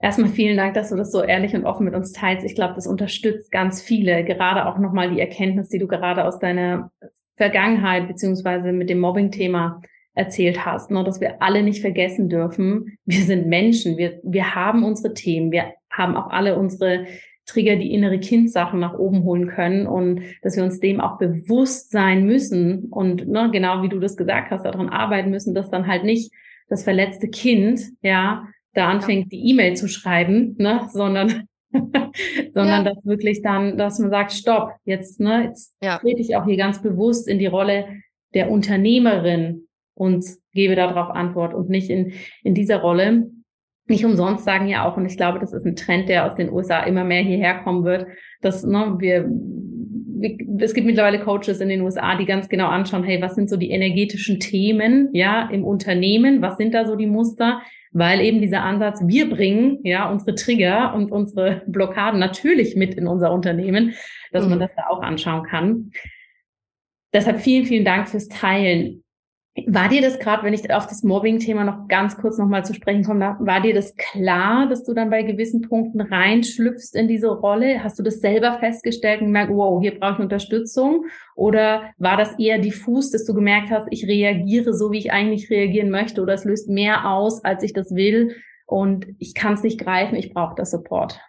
Erstmal vielen Dank, dass du das so ehrlich und offen mit uns teilst. Ich glaube, das unterstützt ganz viele, gerade auch nochmal die Erkenntnis, die du gerade aus deiner Vergangenheit beziehungsweise mit dem Mobbing-Thema erzählt hast, ne, dass wir alle nicht vergessen dürfen, wir sind Menschen, wir, wir haben unsere Themen, wir haben auch alle unsere Trigger, die innere Kindsachen nach oben holen können und dass wir uns dem auch bewusst sein müssen und ne, genau wie du das gesagt hast, daran arbeiten müssen, dass dann halt nicht das verletzte Kind, ja, da anfängt, die E-Mail zu schreiben, ne, sondern *laughs* sondern ja. dass wirklich dann, dass man sagt, stopp, jetzt, ne, jetzt ja. trete ich auch hier ganz bewusst in die Rolle der Unternehmerin, und gebe darauf Antwort und nicht in, in dieser Rolle. Nicht umsonst sagen ja auch, und ich glaube, das ist ein Trend, der aus den USA immer mehr hierher kommen wird, dass ne, wir, es gibt mittlerweile Coaches in den USA, die ganz genau anschauen, hey, was sind so die energetischen Themen, ja, im Unternehmen? Was sind da so die Muster? Weil eben dieser Ansatz, wir bringen, ja, unsere Trigger und unsere Blockaden natürlich mit in unser Unternehmen, dass mhm. man das da auch anschauen kann. Deshalb vielen, vielen Dank fürs Teilen. War dir das gerade, wenn ich auf das Mobbing-Thema noch ganz kurz nochmal zu sprechen komme, war dir das klar, dass du dann bei gewissen Punkten reinschlüpfst in diese Rolle? Hast du das selber festgestellt und gemerkt, wow, hier brauche ich Unterstützung? Oder war das eher diffus, dass du gemerkt hast, ich reagiere so, wie ich eigentlich reagieren möchte oder es löst mehr aus, als ich das will und ich kann es nicht greifen, ich brauche das Support?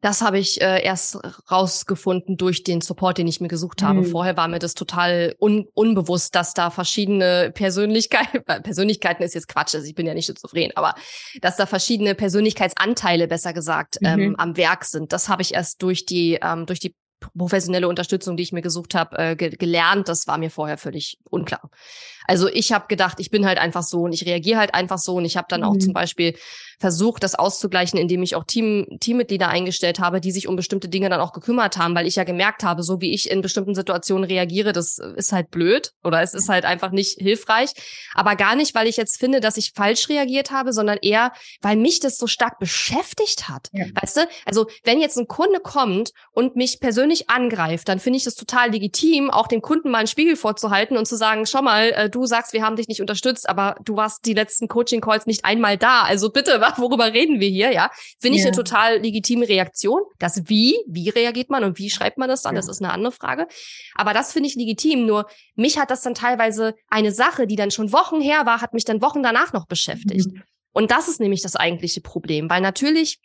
Das habe ich äh, erst rausgefunden durch den Support, den ich mir gesucht habe. Mhm. Vorher war mir das total un unbewusst, dass da verschiedene Persönlichkeiten, *laughs* Persönlichkeiten ist jetzt Quatsch, also ich bin ja nicht schizophren, aber dass da verschiedene Persönlichkeitsanteile, besser gesagt, mhm. ähm, am Werk sind. Das habe ich erst durch die ähm, durch die professionelle Unterstützung, die ich mir gesucht habe, äh, ge gelernt. Das war mir vorher völlig unklar. Also ich habe gedacht, ich bin halt einfach so und ich reagiere halt einfach so und ich habe dann mhm. auch zum Beispiel versucht, das auszugleichen, indem ich auch Team, Teammitglieder eingestellt habe, die sich um bestimmte Dinge dann auch gekümmert haben, weil ich ja gemerkt habe, so wie ich in bestimmten Situationen reagiere, das ist halt blöd oder es ist halt einfach nicht hilfreich. Aber gar nicht, weil ich jetzt finde, dass ich falsch reagiert habe, sondern eher, weil mich das so stark beschäftigt hat. Ja. Weißt du? Also wenn jetzt ein Kunde kommt und mich persönlich angreift, dann finde ich das total legitim, auch dem Kunden mal einen Spiegel vorzuhalten und zu sagen, schau mal, äh, du sagst, wir haben dich nicht unterstützt, aber du warst die letzten Coaching-Calls nicht einmal da. Also bitte, *laughs* worüber reden wir hier, ja? Finde ich ja. eine total legitime Reaktion. Das Wie, wie reagiert man und wie schreibt man das dann, ja. das ist eine andere Frage. Aber das finde ich legitim. Nur mich hat das dann teilweise eine Sache, die dann schon Wochen her war, hat mich dann Wochen danach noch beschäftigt. Mhm. Und das ist nämlich das eigentliche Problem, weil natürlich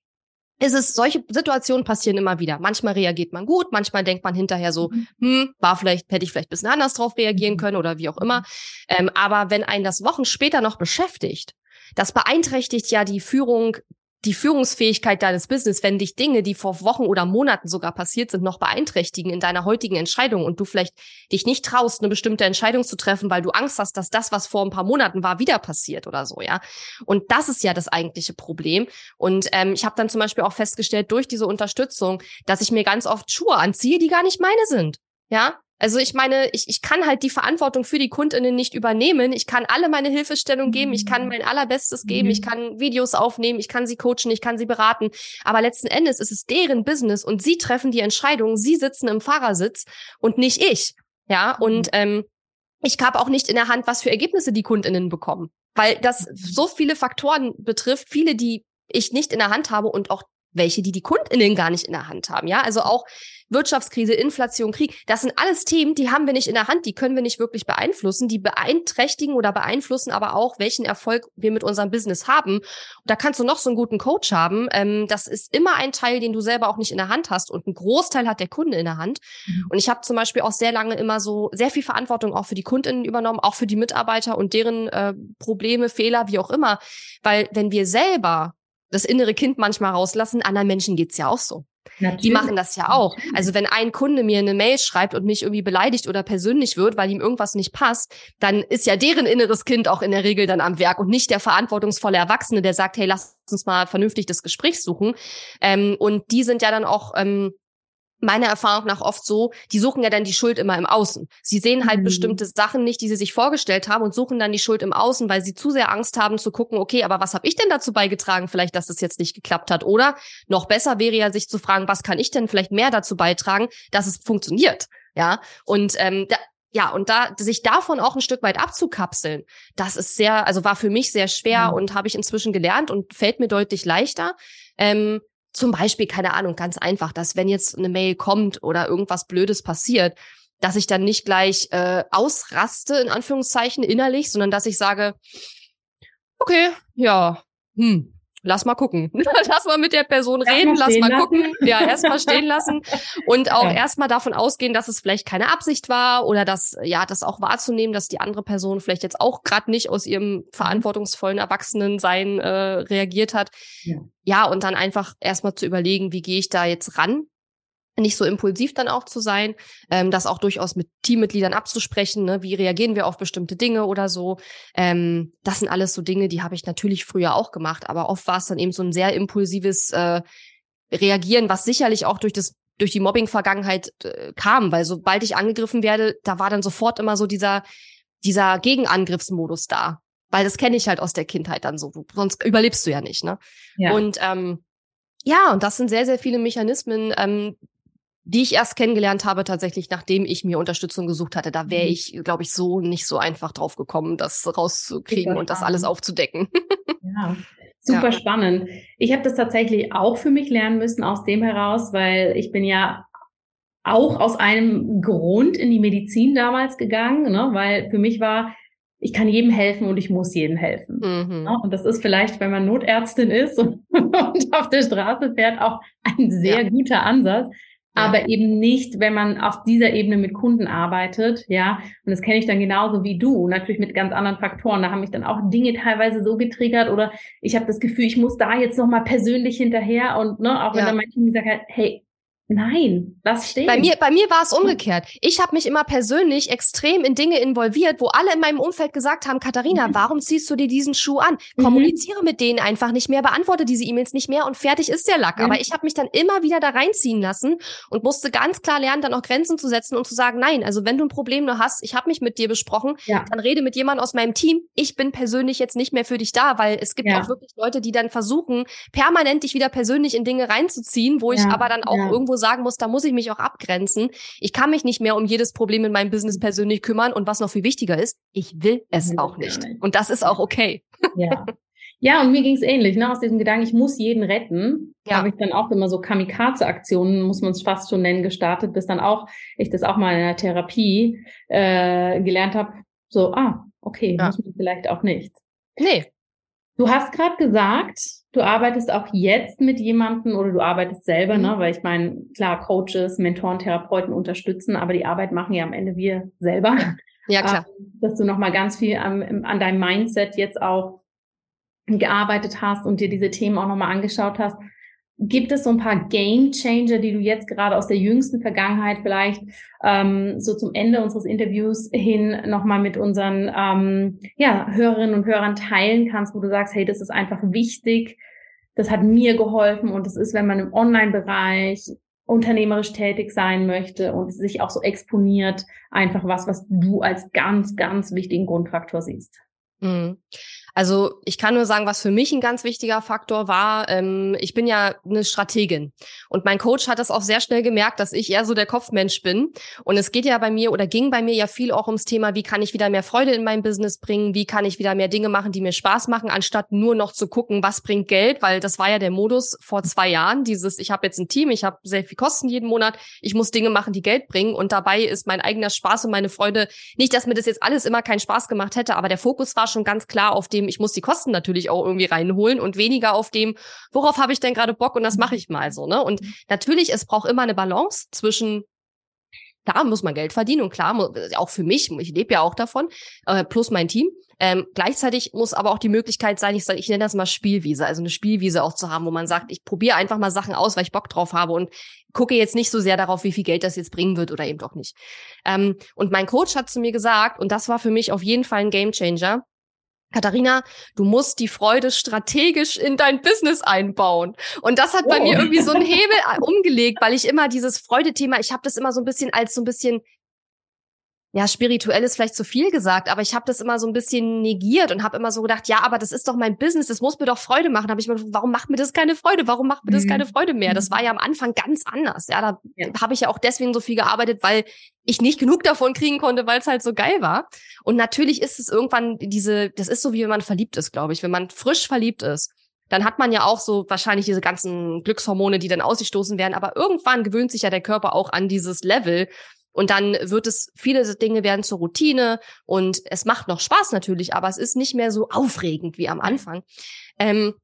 ist es, solche Situationen passieren immer wieder. Manchmal reagiert man gut, manchmal denkt man hinterher so, mhm. hm, war vielleicht, hätte ich vielleicht ein bisschen anders drauf reagieren mhm. können oder wie auch immer. Ähm, aber wenn einen das Wochen später noch beschäftigt, das beeinträchtigt ja die Führung, die Führungsfähigkeit deines Business, wenn dich Dinge, die vor Wochen oder Monaten sogar passiert sind, noch beeinträchtigen in deiner heutigen Entscheidung und du vielleicht dich nicht traust, eine bestimmte Entscheidung zu treffen, weil du Angst hast, dass das, was vor ein paar Monaten war, wieder passiert oder so, ja. Und das ist ja das eigentliche Problem. Und ähm, ich habe dann zum Beispiel auch festgestellt durch diese Unterstützung, dass ich mir ganz oft Schuhe anziehe, die gar nicht meine sind. Ja, also ich meine, ich, ich kann halt die Verantwortung für die Kundinnen nicht übernehmen. Ich kann alle meine Hilfestellung geben, ich kann mein allerbestes geben, ich mhm. kann Videos aufnehmen, ich kann sie coachen, ich kann sie beraten. Aber letzten Endes ist es deren Business und sie treffen die Entscheidung, sie sitzen im Fahrersitz und nicht ich. Ja, und mhm. ähm, ich habe auch nicht in der Hand, was für Ergebnisse die Kundinnen bekommen. Weil das mhm. so viele Faktoren betrifft, viele, die ich nicht in der Hand habe und auch welche, die die KundInnen gar nicht in der Hand haben. Ja, also auch Wirtschaftskrise, Inflation, Krieg, das sind alles Themen, die haben wir nicht in der Hand, die können wir nicht wirklich beeinflussen, die beeinträchtigen oder beeinflussen aber auch, welchen Erfolg wir mit unserem Business haben. Und da kannst du noch so einen guten Coach haben. Ähm, das ist immer ein Teil, den du selber auch nicht in der Hand hast und ein Großteil hat der Kunde in der Hand. Mhm. Und ich habe zum Beispiel auch sehr lange immer so sehr viel Verantwortung auch für die KundInnen übernommen, auch für die Mitarbeiter und deren äh, Probleme, Fehler, wie auch immer. Weil wenn wir selber das innere Kind manchmal rauslassen, anderen Menschen geht's ja auch so. Natürlich. Die machen das ja auch. Also wenn ein Kunde mir eine Mail schreibt und mich irgendwie beleidigt oder persönlich wird, weil ihm irgendwas nicht passt, dann ist ja deren inneres Kind auch in der Regel dann am Werk und nicht der verantwortungsvolle Erwachsene, der sagt, hey, lass uns mal vernünftig das Gespräch suchen. Ähm, und die sind ja dann auch ähm, meiner Erfahrung nach oft so, die suchen ja dann die Schuld immer im Außen. Sie sehen halt mhm. bestimmte Sachen nicht, die sie sich vorgestellt haben und suchen dann die Schuld im Außen, weil sie zu sehr Angst haben zu gucken, okay, aber was habe ich denn dazu beigetragen, vielleicht, dass das jetzt nicht geklappt hat? Oder noch besser wäre ja, sich zu fragen, was kann ich denn vielleicht mehr dazu beitragen, dass es funktioniert? Ja, und ähm, da, ja, und da sich davon auch ein Stück weit abzukapseln, das ist sehr, also war für mich sehr schwer mhm. und habe ich inzwischen gelernt und fällt mir deutlich leichter. Ähm, zum Beispiel, keine Ahnung, ganz einfach, dass wenn jetzt eine Mail kommt oder irgendwas Blödes passiert, dass ich dann nicht gleich äh, ausraste, in Anführungszeichen, innerlich, sondern dass ich sage, okay, ja, hm, lass mal gucken. *laughs* *laughs* lass mal mit der Person reden, lass mal lassen. gucken. Ja, erstmal stehen lassen *laughs* und auch ja. erstmal davon ausgehen, dass es vielleicht keine Absicht war oder dass, ja, das auch wahrzunehmen, dass die andere Person vielleicht jetzt auch gerade nicht aus ihrem verantwortungsvollen Erwachsenensein äh, reagiert hat. Ja. ja, und dann einfach erstmal zu überlegen, wie gehe ich da jetzt ran? Nicht so impulsiv dann auch zu sein, ähm, das auch durchaus mit Teammitgliedern abzusprechen, ne? wie reagieren wir auf bestimmte Dinge oder so. Ähm, das sind alles so Dinge, die habe ich natürlich früher auch gemacht, aber oft war es dann eben so ein sehr impulsives äh, Reagieren, was sicherlich auch durch das durch die Mobbing-Vergangenheit äh, kam, weil sobald ich angegriffen werde, da war dann sofort immer so dieser dieser Gegenangriffsmodus da, weil das kenne ich halt aus der Kindheit dann so, sonst überlebst du ja nicht, ne? Ja. Und ähm, ja, und das sind sehr, sehr viele Mechanismen, ähm, die ich erst kennengelernt habe, tatsächlich, nachdem ich mir Unterstützung gesucht hatte. Da wäre mhm. ich, glaube ich, so nicht so einfach drauf gekommen, das rauszukriegen und das alles aufzudecken. *laughs* ja. Super ja. spannend. Ich habe das tatsächlich auch für mich lernen müssen aus dem heraus, weil ich bin ja auch aus einem Grund in die Medizin damals gegangen, ne? weil für mich war, ich kann jedem helfen und ich muss jedem helfen. Mhm. Ne? Und das ist vielleicht, wenn man Notärztin ist und, *laughs* und auf der Straße fährt, auch ein sehr ja. guter Ansatz aber eben nicht, wenn man auf dieser Ebene mit Kunden arbeitet, ja. Und das kenne ich dann genauso wie du, natürlich mit ganz anderen Faktoren. Da haben mich dann auch Dinge teilweise so getriggert oder ich habe das Gefühl, ich muss da jetzt nochmal persönlich hinterher und ne, auch wenn ja. dann mein Team gesagt hat, hey, Nein, lass stehen. Bei mir, bei mir war es umgekehrt. Ich habe mich immer persönlich extrem in Dinge involviert, wo alle in meinem Umfeld gesagt haben, Katharina, mhm. warum ziehst du dir diesen Schuh an? Mhm. Kommuniziere mit denen einfach nicht mehr, beantworte diese E-Mails nicht mehr und fertig ist der Lack. Mhm. Aber ich habe mich dann immer wieder da reinziehen lassen und musste ganz klar lernen, dann auch Grenzen zu setzen und zu sagen, nein, also wenn du ein Problem nur hast, ich habe mich mit dir besprochen, ja. dann rede mit jemandem aus meinem Team. Ich bin persönlich jetzt nicht mehr für dich da, weil es gibt ja. auch wirklich Leute, die dann versuchen, permanent dich wieder persönlich in Dinge reinzuziehen, wo ich ja. aber dann auch irgendwo irgendwo sagen muss, da muss ich mich auch abgrenzen. Ich kann mich nicht mehr um jedes Problem in meinem Business persönlich kümmern und was noch viel wichtiger ist, ich will es will auch nicht. nicht. Und das ist auch okay. Ja. Ja, und mir ging es ähnlich, ne? Aus diesem Gedanken, ich muss jeden retten, ja. habe ich dann auch immer so Kamikaze-Aktionen, muss man es fast schon nennen, gestartet, bis dann auch ich das auch mal in der Therapie äh, gelernt habe. So, ah, okay, ja. muss man vielleicht auch nicht. Nee. Du hast gerade gesagt, Du arbeitest auch jetzt mit jemandem oder du arbeitest selber, ne? mhm. ne? Weil ich meine, klar, Coaches, Mentoren, Therapeuten unterstützen, aber die Arbeit machen ja am Ende wir selber. Ja, klar. Ähm, dass du nochmal ganz viel an, an deinem Mindset jetzt auch gearbeitet hast und dir diese Themen auch nochmal angeschaut hast. Gibt es so ein paar Game Changer, die du jetzt gerade aus der jüngsten Vergangenheit vielleicht ähm, so zum Ende unseres Interviews hin nochmal mit unseren ähm, ja, Hörerinnen und Hörern teilen kannst, wo du sagst, hey, das ist einfach wichtig, das hat mir geholfen und das ist, wenn man im Online-Bereich unternehmerisch tätig sein möchte und sich auch so exponiert, einfach was, was du als ganz, ganz wichtigen Grundfaktor siehst. Mhm. Also ich kann nur sagen, was für mich ein ganz wichtiger Faktor war. Ähm, ich bin ja eine Strategin und mein Coach hat das auch sehr schnell gemerkt, dass ich eher so der Kopfmensch bin. Und es geht ja bei mir oder ging bei mir ja viel auch ums Thema, wie kann ich wieder mehr Freude in mein Business bringen, wie kann ich wieder mehr Dinge machen, die mir Spaß machen, anstatt nur noch zu gucken, was bringt Geld, weil das war ja der Modus vor zwei Jahren. Dieses, ich habe jetzt ein Team, ich habe sehr viel Kosten jeden Monat, ich muss Dinge machen, die Geld bringen und dabei ist mein eigener Spaß und meine Freude nicht, dass mir das jetzt alles immer keinen Spaß gemacht hätte, aber der Fokus war schon ganz klar auf dem dem, ich muss die Kosten natürlich auch irgendwie reinholen und weniger auf dem, worauf habe ich denn gerade Bock und das mache ich mal so. Ne? Und mhm. natürlich, es braucht immer eine Balance zwischen Klar muss man Geld verdienen und klar, auch für mich, ich lebe ja auch davon, äh, plus mein Team. Ähm, gleichzeitig muss aber auch die Möglichkeit sein, ich, ich nenne das mal Spielwiese, also eine Spielwiese auch zu haben, wo man sagt, ich probiere einfach mal Sachen aus, weil ich Bock drauf habe und gucke jetzt nicht so sehr darauf, wie viel Geld das jetzt bringen wird oder eben doch nicht. Ähm, und mein Coach hat zu mir gesagt, und das war für mich auf jeden Fall ein Gamechanger, Katharina, du musst die Freude strategisch in dein Business einbauen. Und das hat bei oh. mir irgendwie so einen *laughs* Hebel äh, umgelegt, weil ich immer dieses Freudethema, ich habe das immer so ein bisschen als so ein bisschen ja, spirituell ist vielleicht zu viel gesagt, aber ich habe das immer so ein bisschen negiert und habe immer so gedacht, ja, aber das ist doch mein Business, das muss mir doch Freude machen. Habe ich mir gedacht, warum macht mir das keine Freude? Warum macht mir das mhm. keine Freude mehr? Das war ja am Anfang ganz anders. Ja, da ja. habe ich ja auch deswegen so viel gearbeitet, weil ich nicht genug davon kriegen konnte, weil es halt so geil war. Und natürlich ist es irgendwann diese, das ist so wie wenn man verliebt ist, glaube ich, wenn man frisch verliebt ist dann hat man ja auch so wahrscheinlich diese ganzen Glückshormone, die dann ausgestoßen werden. Aber irgendwann gewöhnt sich ja der Körper auch an dieses Level, und dann wird es, viele Dinge werden zur Routine und es macht noch Spaß natürlich, aber es ist nicht mehr so aufregend wie am Anfang. Ähm,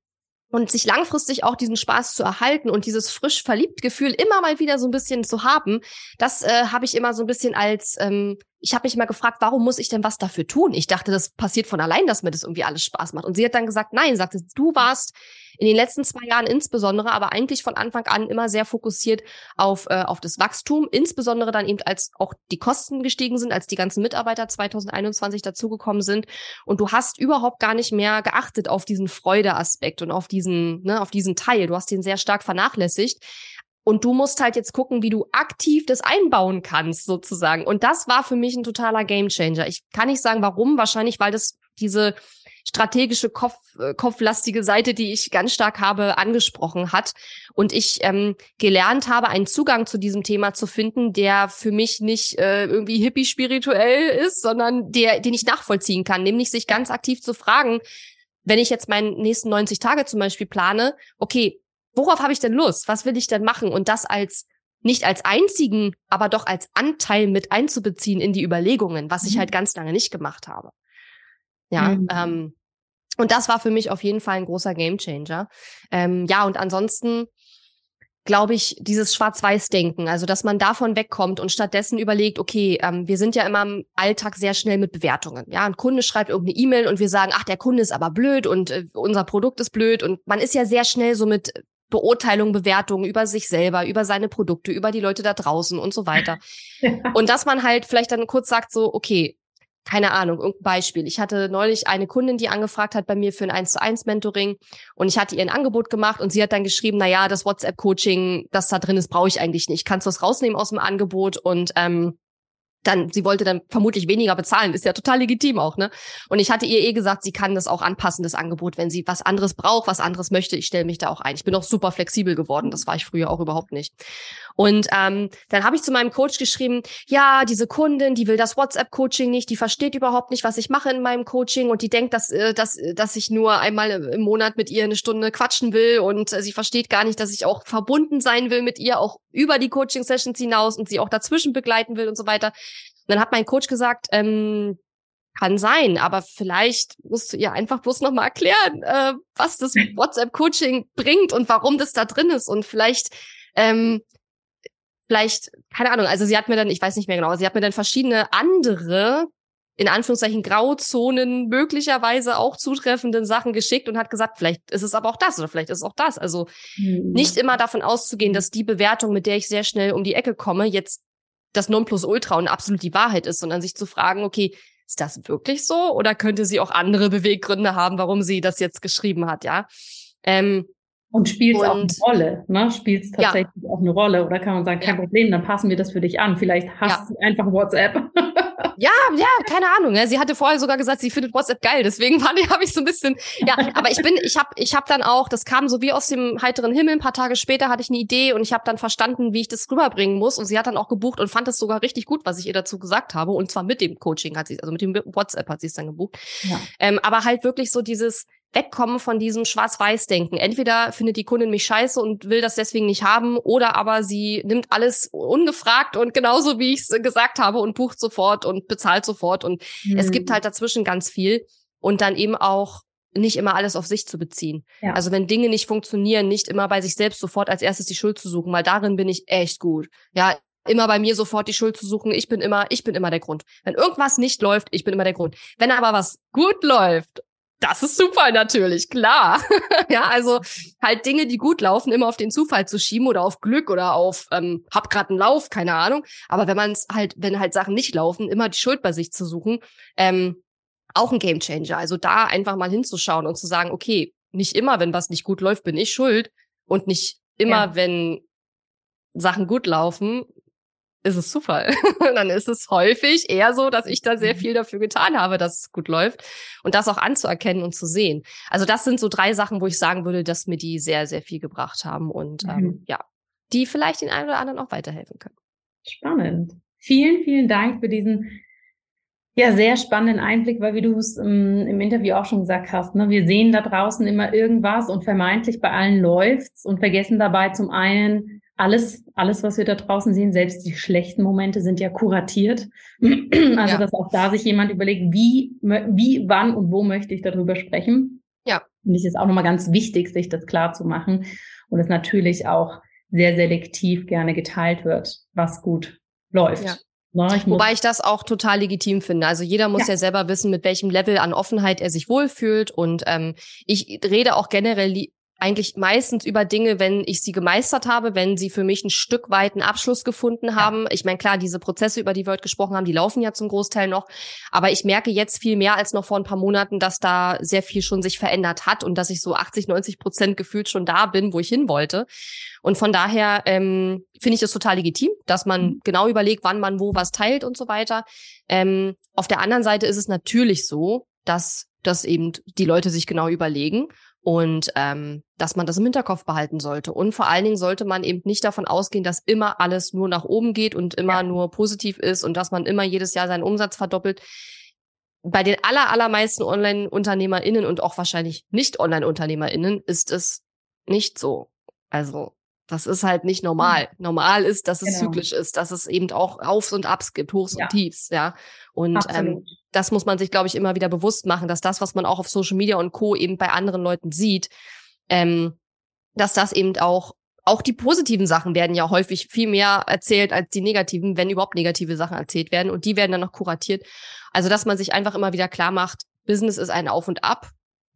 und sich langfristig auch diesen Spaß zu erhalten und dieses frisch verliebt Gefühl immer mal wieder so ein bisschen zu haben, das äh, habe ich immer so ein bisschen als ähm, ich habe mich mal gefragt, warum muss ich denn was dafür tun? Ich dachte, das passiert von allein, dass mir das irgendwie alles Spaß macht. Und sie hat dann gesagt, nein, sagte, du warst in den letzten zwei Jahren insbesondere, aber eigentlich von Anfang an immer sehr fokussiert auf, äh, auf das Wachstum, insbesondere dann eben als auch die Kosten gestiegen sind, als die ganzen Mitarbeiter 2021 dazugekommen sind. Und du hast überhaupt gar nicht mehr geachtet auf diesen Freudeaspekt und auf diesen, ne, auf diesen Teil. Du hast den sehr stark vernachlässigt. Und du musst halt jetzt gucken, wie du aktiv das einbauen kannst, sozusagen. Und das war für mich ein totaler Gamechanger. Ich kann nicht sagen, warum. Wahrscheinlich, weil das diese strategische Kopf, äh, kopflastige Seite, die ich ganz stark habe, angesprochen hat. Und ich ähm, gelernt habe, einen Zugang zu diesem Thema zu finden, der für mich nicht äh, irgendwie hippie-spirituell ist, sondern der, den ich nachvollziehen kann. Nämlich sich ganz aktiv zu fragen, wenn ich jetzt meinen nächsten 90 Tage zum Beispiel plane, okay, worauf habe ich denn Lust? Was will ich denn machen? Und das als nicht als einzigen, aber doch als Anteil mit einzubeziehen in die Überlegungen, was ich mhm. halt ganz lange nicht gemacht habe. Ja, mhm. ähm, und das war für mich auf jeden Fall ein großer Gamechanger. Ähm, ja, und ansonsten glaube ich, dieses Schwarz-Weiß-Denken, also dass man davon wegkommt und stattdessen überlegt, okay, ähm, wir sind ja immer im Alltag sehr schnell mit Bewertungen. Ja, ein Kunde schreibt irgendeine E-Mail und wir sagen, ach, der Kunde ist aber blöd und äh, unser Produkt ist blöd und man ist ja sehr schnell so mit Beurteilungen, Bewertungen über sich selber, über seine Produkte, über die Leute da draußen und so weiter. *laughs* Und dass man halt vielleicht dann kurz sagt so, okay, keine Ahnung, irgendein Beispiel. Ich hatte neulich eine Kundin, die angefragt hat bei mir für ein 1 zu 1 Mentoring und ich hatte ihr ein Angebot gemacht und sie hat dann geschrieben, na ja, das WhatsApp Coaching, das da drin ist, brauche ich eigentlich nicht. Kannst du das rausnehmen aus dem Angebot und ähm, dann, sie wollte dann vermutlich weniger bezahlen, ist ja total legitim auch, ne? Und ich hatte ihr eh gesagt, sie kann das auch anpassen, das Angebot, wenn sie was anderes braucht, was anderes möchte, ich stelle mich da auch ein. Ich bin auch super flexibel geworden, das war ich früher auch überhaupt nicht. Und ähm, dann habe ich zu meinem Coach geschrieben, ja, diese Kundin, die will das WhatsApp-Coaching nicht, die versteht überhaupt nicht, was ich mache in meinem Coaching und die denkt, dass, äh, dass, dass ich nur einmal im Monat mit ihr eine Stunde quatschen will und äh, sie versteht gar nicht, dass ich auch verbunden sein will mit ihr, auch über die Coaching-Sessions hinaus und sie auch dazwischen begleiten will und so weiter. Und dann hat mein Coach gesagt, ähm, kann sein, aber vielleicht musst du ihr einfach bloß nochmal erklären, äh, was das *laughs* WhatsApp-Coaching bringt und warum das da drin ist. Und vielleicht, ähm, vielleicht, keine Ahnung, also sie hat mir dann, ich weiß nicht mehr genau, sie hat mir dann verschiedene andere, in Anführungszeichen Grauzonen möglicherweise auch zutreffenden Sachen geschickt und hat gesagt, vielleicht ist es aber auch das oder vielleicht ist es auch das. Also mhm. nicht immer davon auszugehen, dass die Bewertung, mit der ich sehr schnell um die Ecke komme, jetzt das Nonplusultra und absolut die Wahrheit ist, sondern sich zu fragen, okay, ist das wirklich so oder könnte sie auch andere Beweggründe haben, warum sie das jetzt geschrieben hat, ja? Ähm, und spielt es auch eine Rolle, ne? Spielt es tatsächlich ja. auch eine Rolle? Oder kann man sagen, kein ja. Problem, dann passen wir das für dich an. Vielleicht hast ja. du einfach WhatsApp. *laughs* ja, ja, keine Ahnung. Ja. Sie hatte vorher sogar gesagt, sie findet WhatsApp geil. Deswegen *laughs* habe ich so ein bisschen, ja, aber ich bin, ich habe ich hab dann auch, das kam so wie aus dem heiteren Himmel. Ein paar Tage später hatte ich eine Idee und ich habe dann verstanden, wie ich das rüberbringen muss. Und sie hat dann auch gebucht und fand es sogar richtig gut, was ich ihr dazu gesagt habe. Und zwar mit dem Coaching hat sie, also mit dem WhatsApp hat sie es dann gebucht. Ja. Ähm, aber halt wirklich so dieses, wegkommen von diesem Schwarz-Weiß-Denken. Entweder findet die Kundin mich scheiße und will das deswegen nicht haben, oder aber sie nimmt alles ungefragt und genauso wie ich es gesagt habe und bucht sofort und bezahlt sofort. Und mhm. es gibt halt dazwischen ganz viel und dann eben auch nicht immer alles auf sich zu beziehen. Ja. Also wenn Dinge nicht funktionieren, nicht immer bei sich selbst sofort als erstes die Schuld zu suchen, weil darin bin ich echt gut. Ja, immer bei mir sofort die Schuld zu suchen. Ich bin immer, ich bin immer der Grund. Wenn irgendwas nicht läuft, ich bin immer der Grund. Wenn aber was gut läuft das ist Zufall natürlich, klar. *laughs* ja, also halt Dinge, die gut laufen, immer auf den Zufall zu schieben oder auf Glück oder auf ähm, hab grad einen Lauf, keine Ahnung. Aber wenn man es halt, wenn halt Sachen nicht laufen, immer die Schuld bei sich zu suchen, ähm, auch ein Gamechanger. Also da einfach mal hinzuschauen und zu sagen, okay, nicht immer, wenn was nicht gut läuft, bin ich schuld und nicht immer, ja. wenn Sachen gut laufen, ist es Zufall. *laughs* dann ist es häufig eher so, dass ich da sehr mhm. viel dafür getan habe, dass es gut läuft und das auch anzuerkennen und zu sehen. Also das sind so drei Sachen, wo ich sagen würde, dass mir die sehr, sehr viel gebracht haben und ähm, mhm. ähm, ja, die vielleicht den einen oder anderen auch weiterhelfen können. Spannend. Vielen, vielen Dank für diesen ja, sehr spannenden Einblick, weil wie du es im, im, Interview auch schon gesagt hast, ne, wir sehen da draußen immer irgendwas und vermeintlich bei allen läuft's und vergessen dabei zum einen, alles, alles, was wir da draußen sehen, selbst die schlechten Momente sind ja kuratiert. *clears throat* Also, ja. dass auch da sich jemand überlegt, wie, wie, wann und wo möchte ich darüber sprechen. Ja. Und es ist auch nochmal ganz wichtig, sich das klar zu machen und es natürlich auch sehr selektiv gerne geteilt wird, was gut läuft. Ja. Na, ich Wobei ich das auch total legitim finde. Also jeder muss ja. ja. selber wissen, mit welchem Level an Offenheit er sich wohlfühlt. Und ähm, ich rede auch generell eigentlich meistens über Dinge, wenn ich sie gemeistert habe, wenn sie für mich ein Stück weit einen Abschluss gefunden haben. Ja. Ich meine, klar, diese Prozesse, über die wir heute gesprochen haben, die laufen ja zum Großteil noch. Aber ich merke jetzt viel mehr als noch vor ein paar Monaten, dass da sehr viel schon sich verändert hat und dass ich so 80, 90 Prozent gefühlt schon da bin, wo ich hin wollte. Und von daher ähm, finde ich es total legitim, dass man mhm. genau überlegt, wann man wo was teilt und so weiter. Ähm, auf der anderen Seite ist es natürlich so, dass dass eben die Leute sich genau überlegen und ähm, dass man das im Hinterkopf behalten sollte. Und vor allen Dingen sollte man eben nicht davon ausgehen, dass immer alles nur nach oben geht und immer ja. nur positiv ist und dass man immer jedes Jahr seinen Umsatz verdoppelt. Bei den aller, allermeisten Online-UnternehmerInnen und auch wahrscheinlich nicht Online-UnternehmerInnen ist es nicht so. Also das ist halt nicht normal. Mhm. Normal ist, dass es genau. zyklisch ist, dass es eben auch Aufs und Abs gibt, Hochs ja. und Tiefs, ja. Und ähm, das muss man sich, glaube ich, immer wieder bewusst machen, dass das, was man auch auf Social Media und Co. eben bei anderen Leuten sieht, ähm, dass das eben auch auch die positiven Sachen werden ja häufig viel mehr erzählt als die negativen, wenn überhaupt negative Sachen erzählt werden und die werden dann noch kuratiert. Also, dass man sich einfach immer wieder klar macht, Business ist ein Auf und Ab.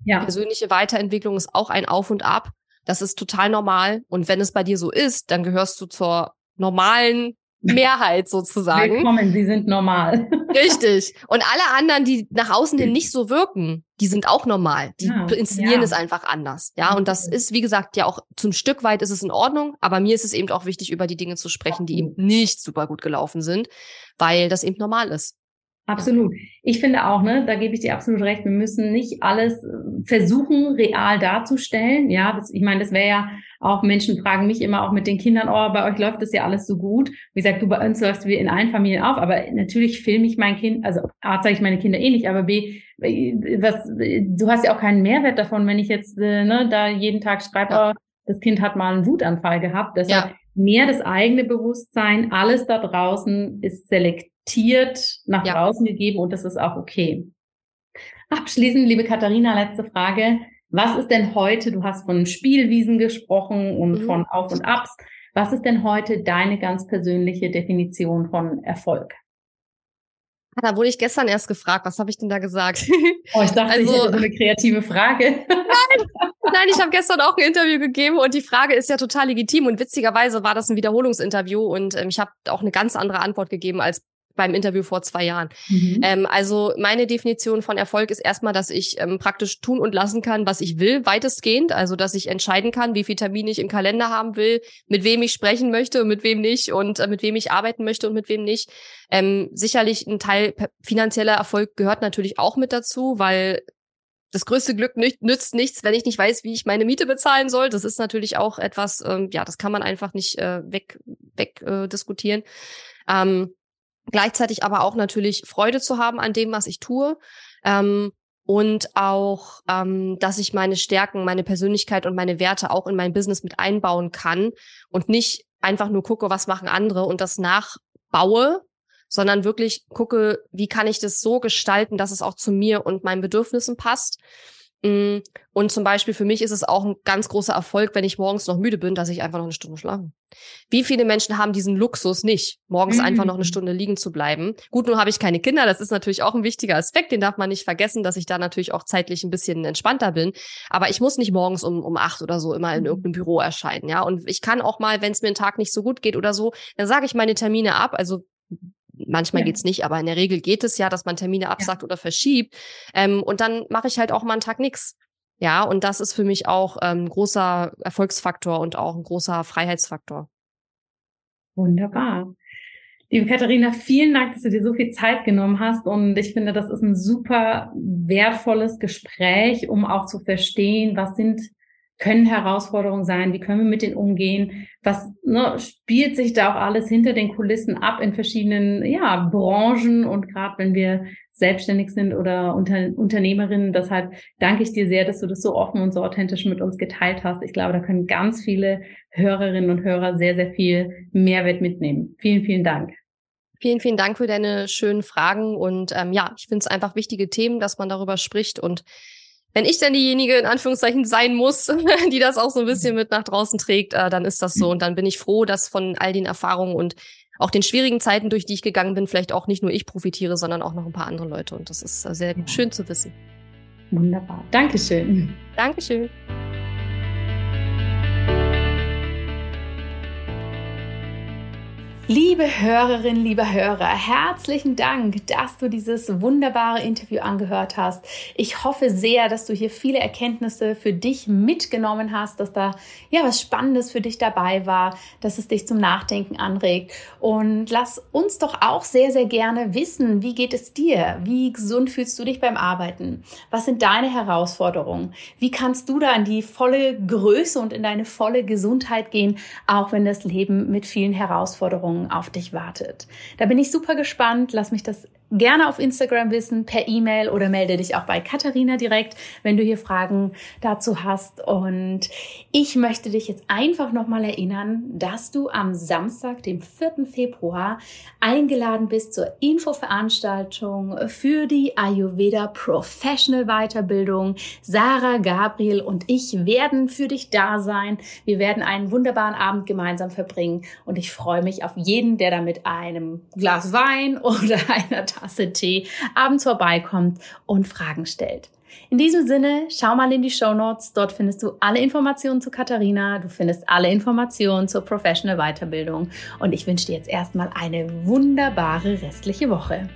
Ja. Persönliche Weiterentwicklung ist auch ein Auf und Ab. Das ist total normal. Und wenn es bei dir so ist, dann gehörst du zur normalen Mehrheit sozusagen. Willkommen, sie sind normal. *laughs* Richtig. Und alle anderen, die nach außen hin nicht so wirken, die sind auch normal. Die ja, inszenieren ja. es einfach anders. Ja, und das ist, wie gesagt, ja auch zum Stück weit ist es in Ordnung, aber mir ist es eben auch wichtig, über die Dinge zu sprechen, die eben nicht super gut gelaufen sind, weil das eben normal ist. Absolut. Ich finde auch, ne, da gebe ich dir absolut recht. Wir müssen nicht alles äh, versuchen, real darzustellen. Ja, das, ich meine, das wäre ja auch Menschen fragen mich immer auch mit den Kindern, oh, bei euch läuft das ja alles so gut. Wie gesagt, du bei uns läufst wir in allen Familien auf, aber natürlich filme ich mein Kind, also A, zeige ich meine Kinder eh nicht, aber B, was, du hast ja auch keinen Mehrwert davon, wenn ich jetzt äh, ne, da jeden Tag schreibe, ja. oh, das Kind hat mal einen Wutanfall gehabt. Deshalb ja. mehr das eigene Bewusstsein, alles da draußen ist selektiv reflektiert nach ja. draußen gegeben und das ist auch okay. Abschließend, liebe Katharina, letzte Frage. Was ist denn heute, du hast von Spielwiesen gesprochen und mhm. von Auf und Abs. Was ist denn heute deine ganz persönliche Definition von Erfolg? Ah, da wurde ich gestern erst gefragt, was habe ich denn da gesagt? Oh, ich dachte, also, ich hätte so eine kreative Frage. Nein, *laughs* nein ich habe gestern auch ein Interview gegeben und die Frage ist ja total legitim und witzigerweise war das ein Wiederholungsinterview und ähm, ich habe auch eine ganz andere Antwort gegeben als beim Interview vor zwei Jahren. Mhm. Ähm, also meine Definition von Erfolg ist erstmal, dass ich ähm, praktisch tun und lassen kann, was ich will, weitestgehend. Also dass ich entscheiden kann, wie viel Termine ich im Kalender haben will, mit wem ich sprechen möchte und mit wem nicht und äh, mit wem ich arbeiten möchte und mit wem nicht. Ähm, sicherlich ein Teil finanzieller Erfolg gehört natürlich auch mit dazu, weil das größte Glück nützt nichts, wenn ich nicht weiß, wie ich meine Miete bezahlen soll. Das ist natürlich auch etwas, ähm, ja, das kann man einfach nicht äh, weg, weg äh, diskutieren. Ähm, gleichzeitig aber auch natürlich Freude zu haben an dem, was ich tue. Ähm, und auch, ähm, dass ich meine Stärken, meine Persönlichkeit und meine Werte auch in mein Business mit einbauen kann und nicht einfach nur gucke, was machen andere und das nachbaue, sondern wirklich gucke, wie kann ich das so gestalten, dass es auch zu mir und meinen Bedürfnissen passt. Mm, und zum Beispiel für mich ist es auch ein ganz großer Erfolg, wenn ich morgens noch müde bin, dass ich einfach noch eine Stunde schlafe. Wie viele Menschen haben diesen Luxus nicht, morgens mhm. einfach noch eine Stunde liegen zu bleiben? Gut, nun habe ich keine Kinder, das ist natürlich auch ein wichtiger Aspekt, den darf man nicht vergessen, dass ich da natürlich auch zeitlich ein bisschen entspannter bin. Aber ich muss nicht morgens um, um acht oder so immer in mhm. irgendeinem Büro erscheinen, ja. Und ich kann auch mal, wenn es mir einen Tag nicht so gut geht oder so, dann sage ich meine Termine ab. Also Manchmal ja. geht's nicht, aber in der Regel geht es ja, dass man Termine absagt ja. oder verschiebt. Ähm, und dann mache ich halt auch mal einen Tag nix. Ja, und das ist für mich auch ähm, ein großer Erfolgsfaktor und auch ein großer Freiheitsfaktor. Wunderbar. Liebe Katharina, vielen Dank, dass du dir so viel Zeit genommen hast. Und ich finde, das ist ein super wertvolles Gespräch, um auch zu verstehen, was sind können Herausforderungen sein, wie können wir mit denen umgehen, was ne, spielt sich da auch alles hinter den Kulissen ab in verschiedenen ja, Branchen und gerade wenn wir selbstständig sind oder Unter Unternehmerinnen. Deshalb danke ich dir sehr, dass du das so offen und so authentisch mit uns geteilt hast. Ich glaube, da können ganz viele Hörerinnen und Hörer sehr, sehr viel Mehrwert mitnehmen. Vielen, vielen Dank. Vielen, vielen Dank für deine schönen Fragen und ähm, ja, ich finde es einfach wichtige Themen, dass man darüber spricht und wenn ich dann diejenige in Anführungszeichen sein muss, *laughs* die das auch so ein bisschen mit nach draußen trägt, äh, dann ist das so. Und dann bin ich froh, dass von all den Erfahrungen und auch den schwierigen Zeiten, durch die ich gegangen bin, vielleicht auch nicht nur ich profitiere, sondern auch noch ein paar andere Leute. Und das ist äh, sehr schön zu wissen. Wunderbar. Dankeschön. Dankeschön. Liebe Hörerinnen, lieber Hörer, herzlichen Dank, dass du dieses wunderbare Interview angehört hast. Ich hoffe sehr, dass du hier viele Erkenntnisse für dich mitgenommen hast, dass da ja was Spannendes für dich dabei war, dass es dich zum Nachdenken anregt. Und lass uns doch auch sehr, sehr gerne wissen, wie geht es dir? Wie gesund fühlst du dich beim Arbeiten? Was sind deine Herausforderungen? Wie kannst du da in die volle Größe und in deine volle Gesundheit gehen, auch wenn das Leben mit vielen Herausforderungen Veränderung auf dich wartet. Da bin ich super gespannt. Lass mich das gerne auf Instagram wissen, per E-Mail oder melde dich auch bei Katharina direkt, wenn du hier Fragen dazu hast. Und ich möchte dich jetzt einfach nochmal erinnern, dass du am Samstag, dem 4. Februar, eingeladen bist zur Infoveranstaltung für die Ayurveda Professional Weiterbildung. Sarah, Gabriel und ich werden für dich da sein. Wir werden einen wunderbaren Abend gemeinsam verbringen und ich freue mich auf jeden, der da mit einem Glas Wein *laughs* oder einer Tasse Tee abends vorbeikommt und Fragen stellt. In diesem Sinne, schau mal in die Show Notes. Dort findest du alle Informationen zu Katharina. Du findest alle Informationen zur Professional Weiterbildung. Und ich wünsche dir jetzt erstmal eine wunderbare restliche Woche.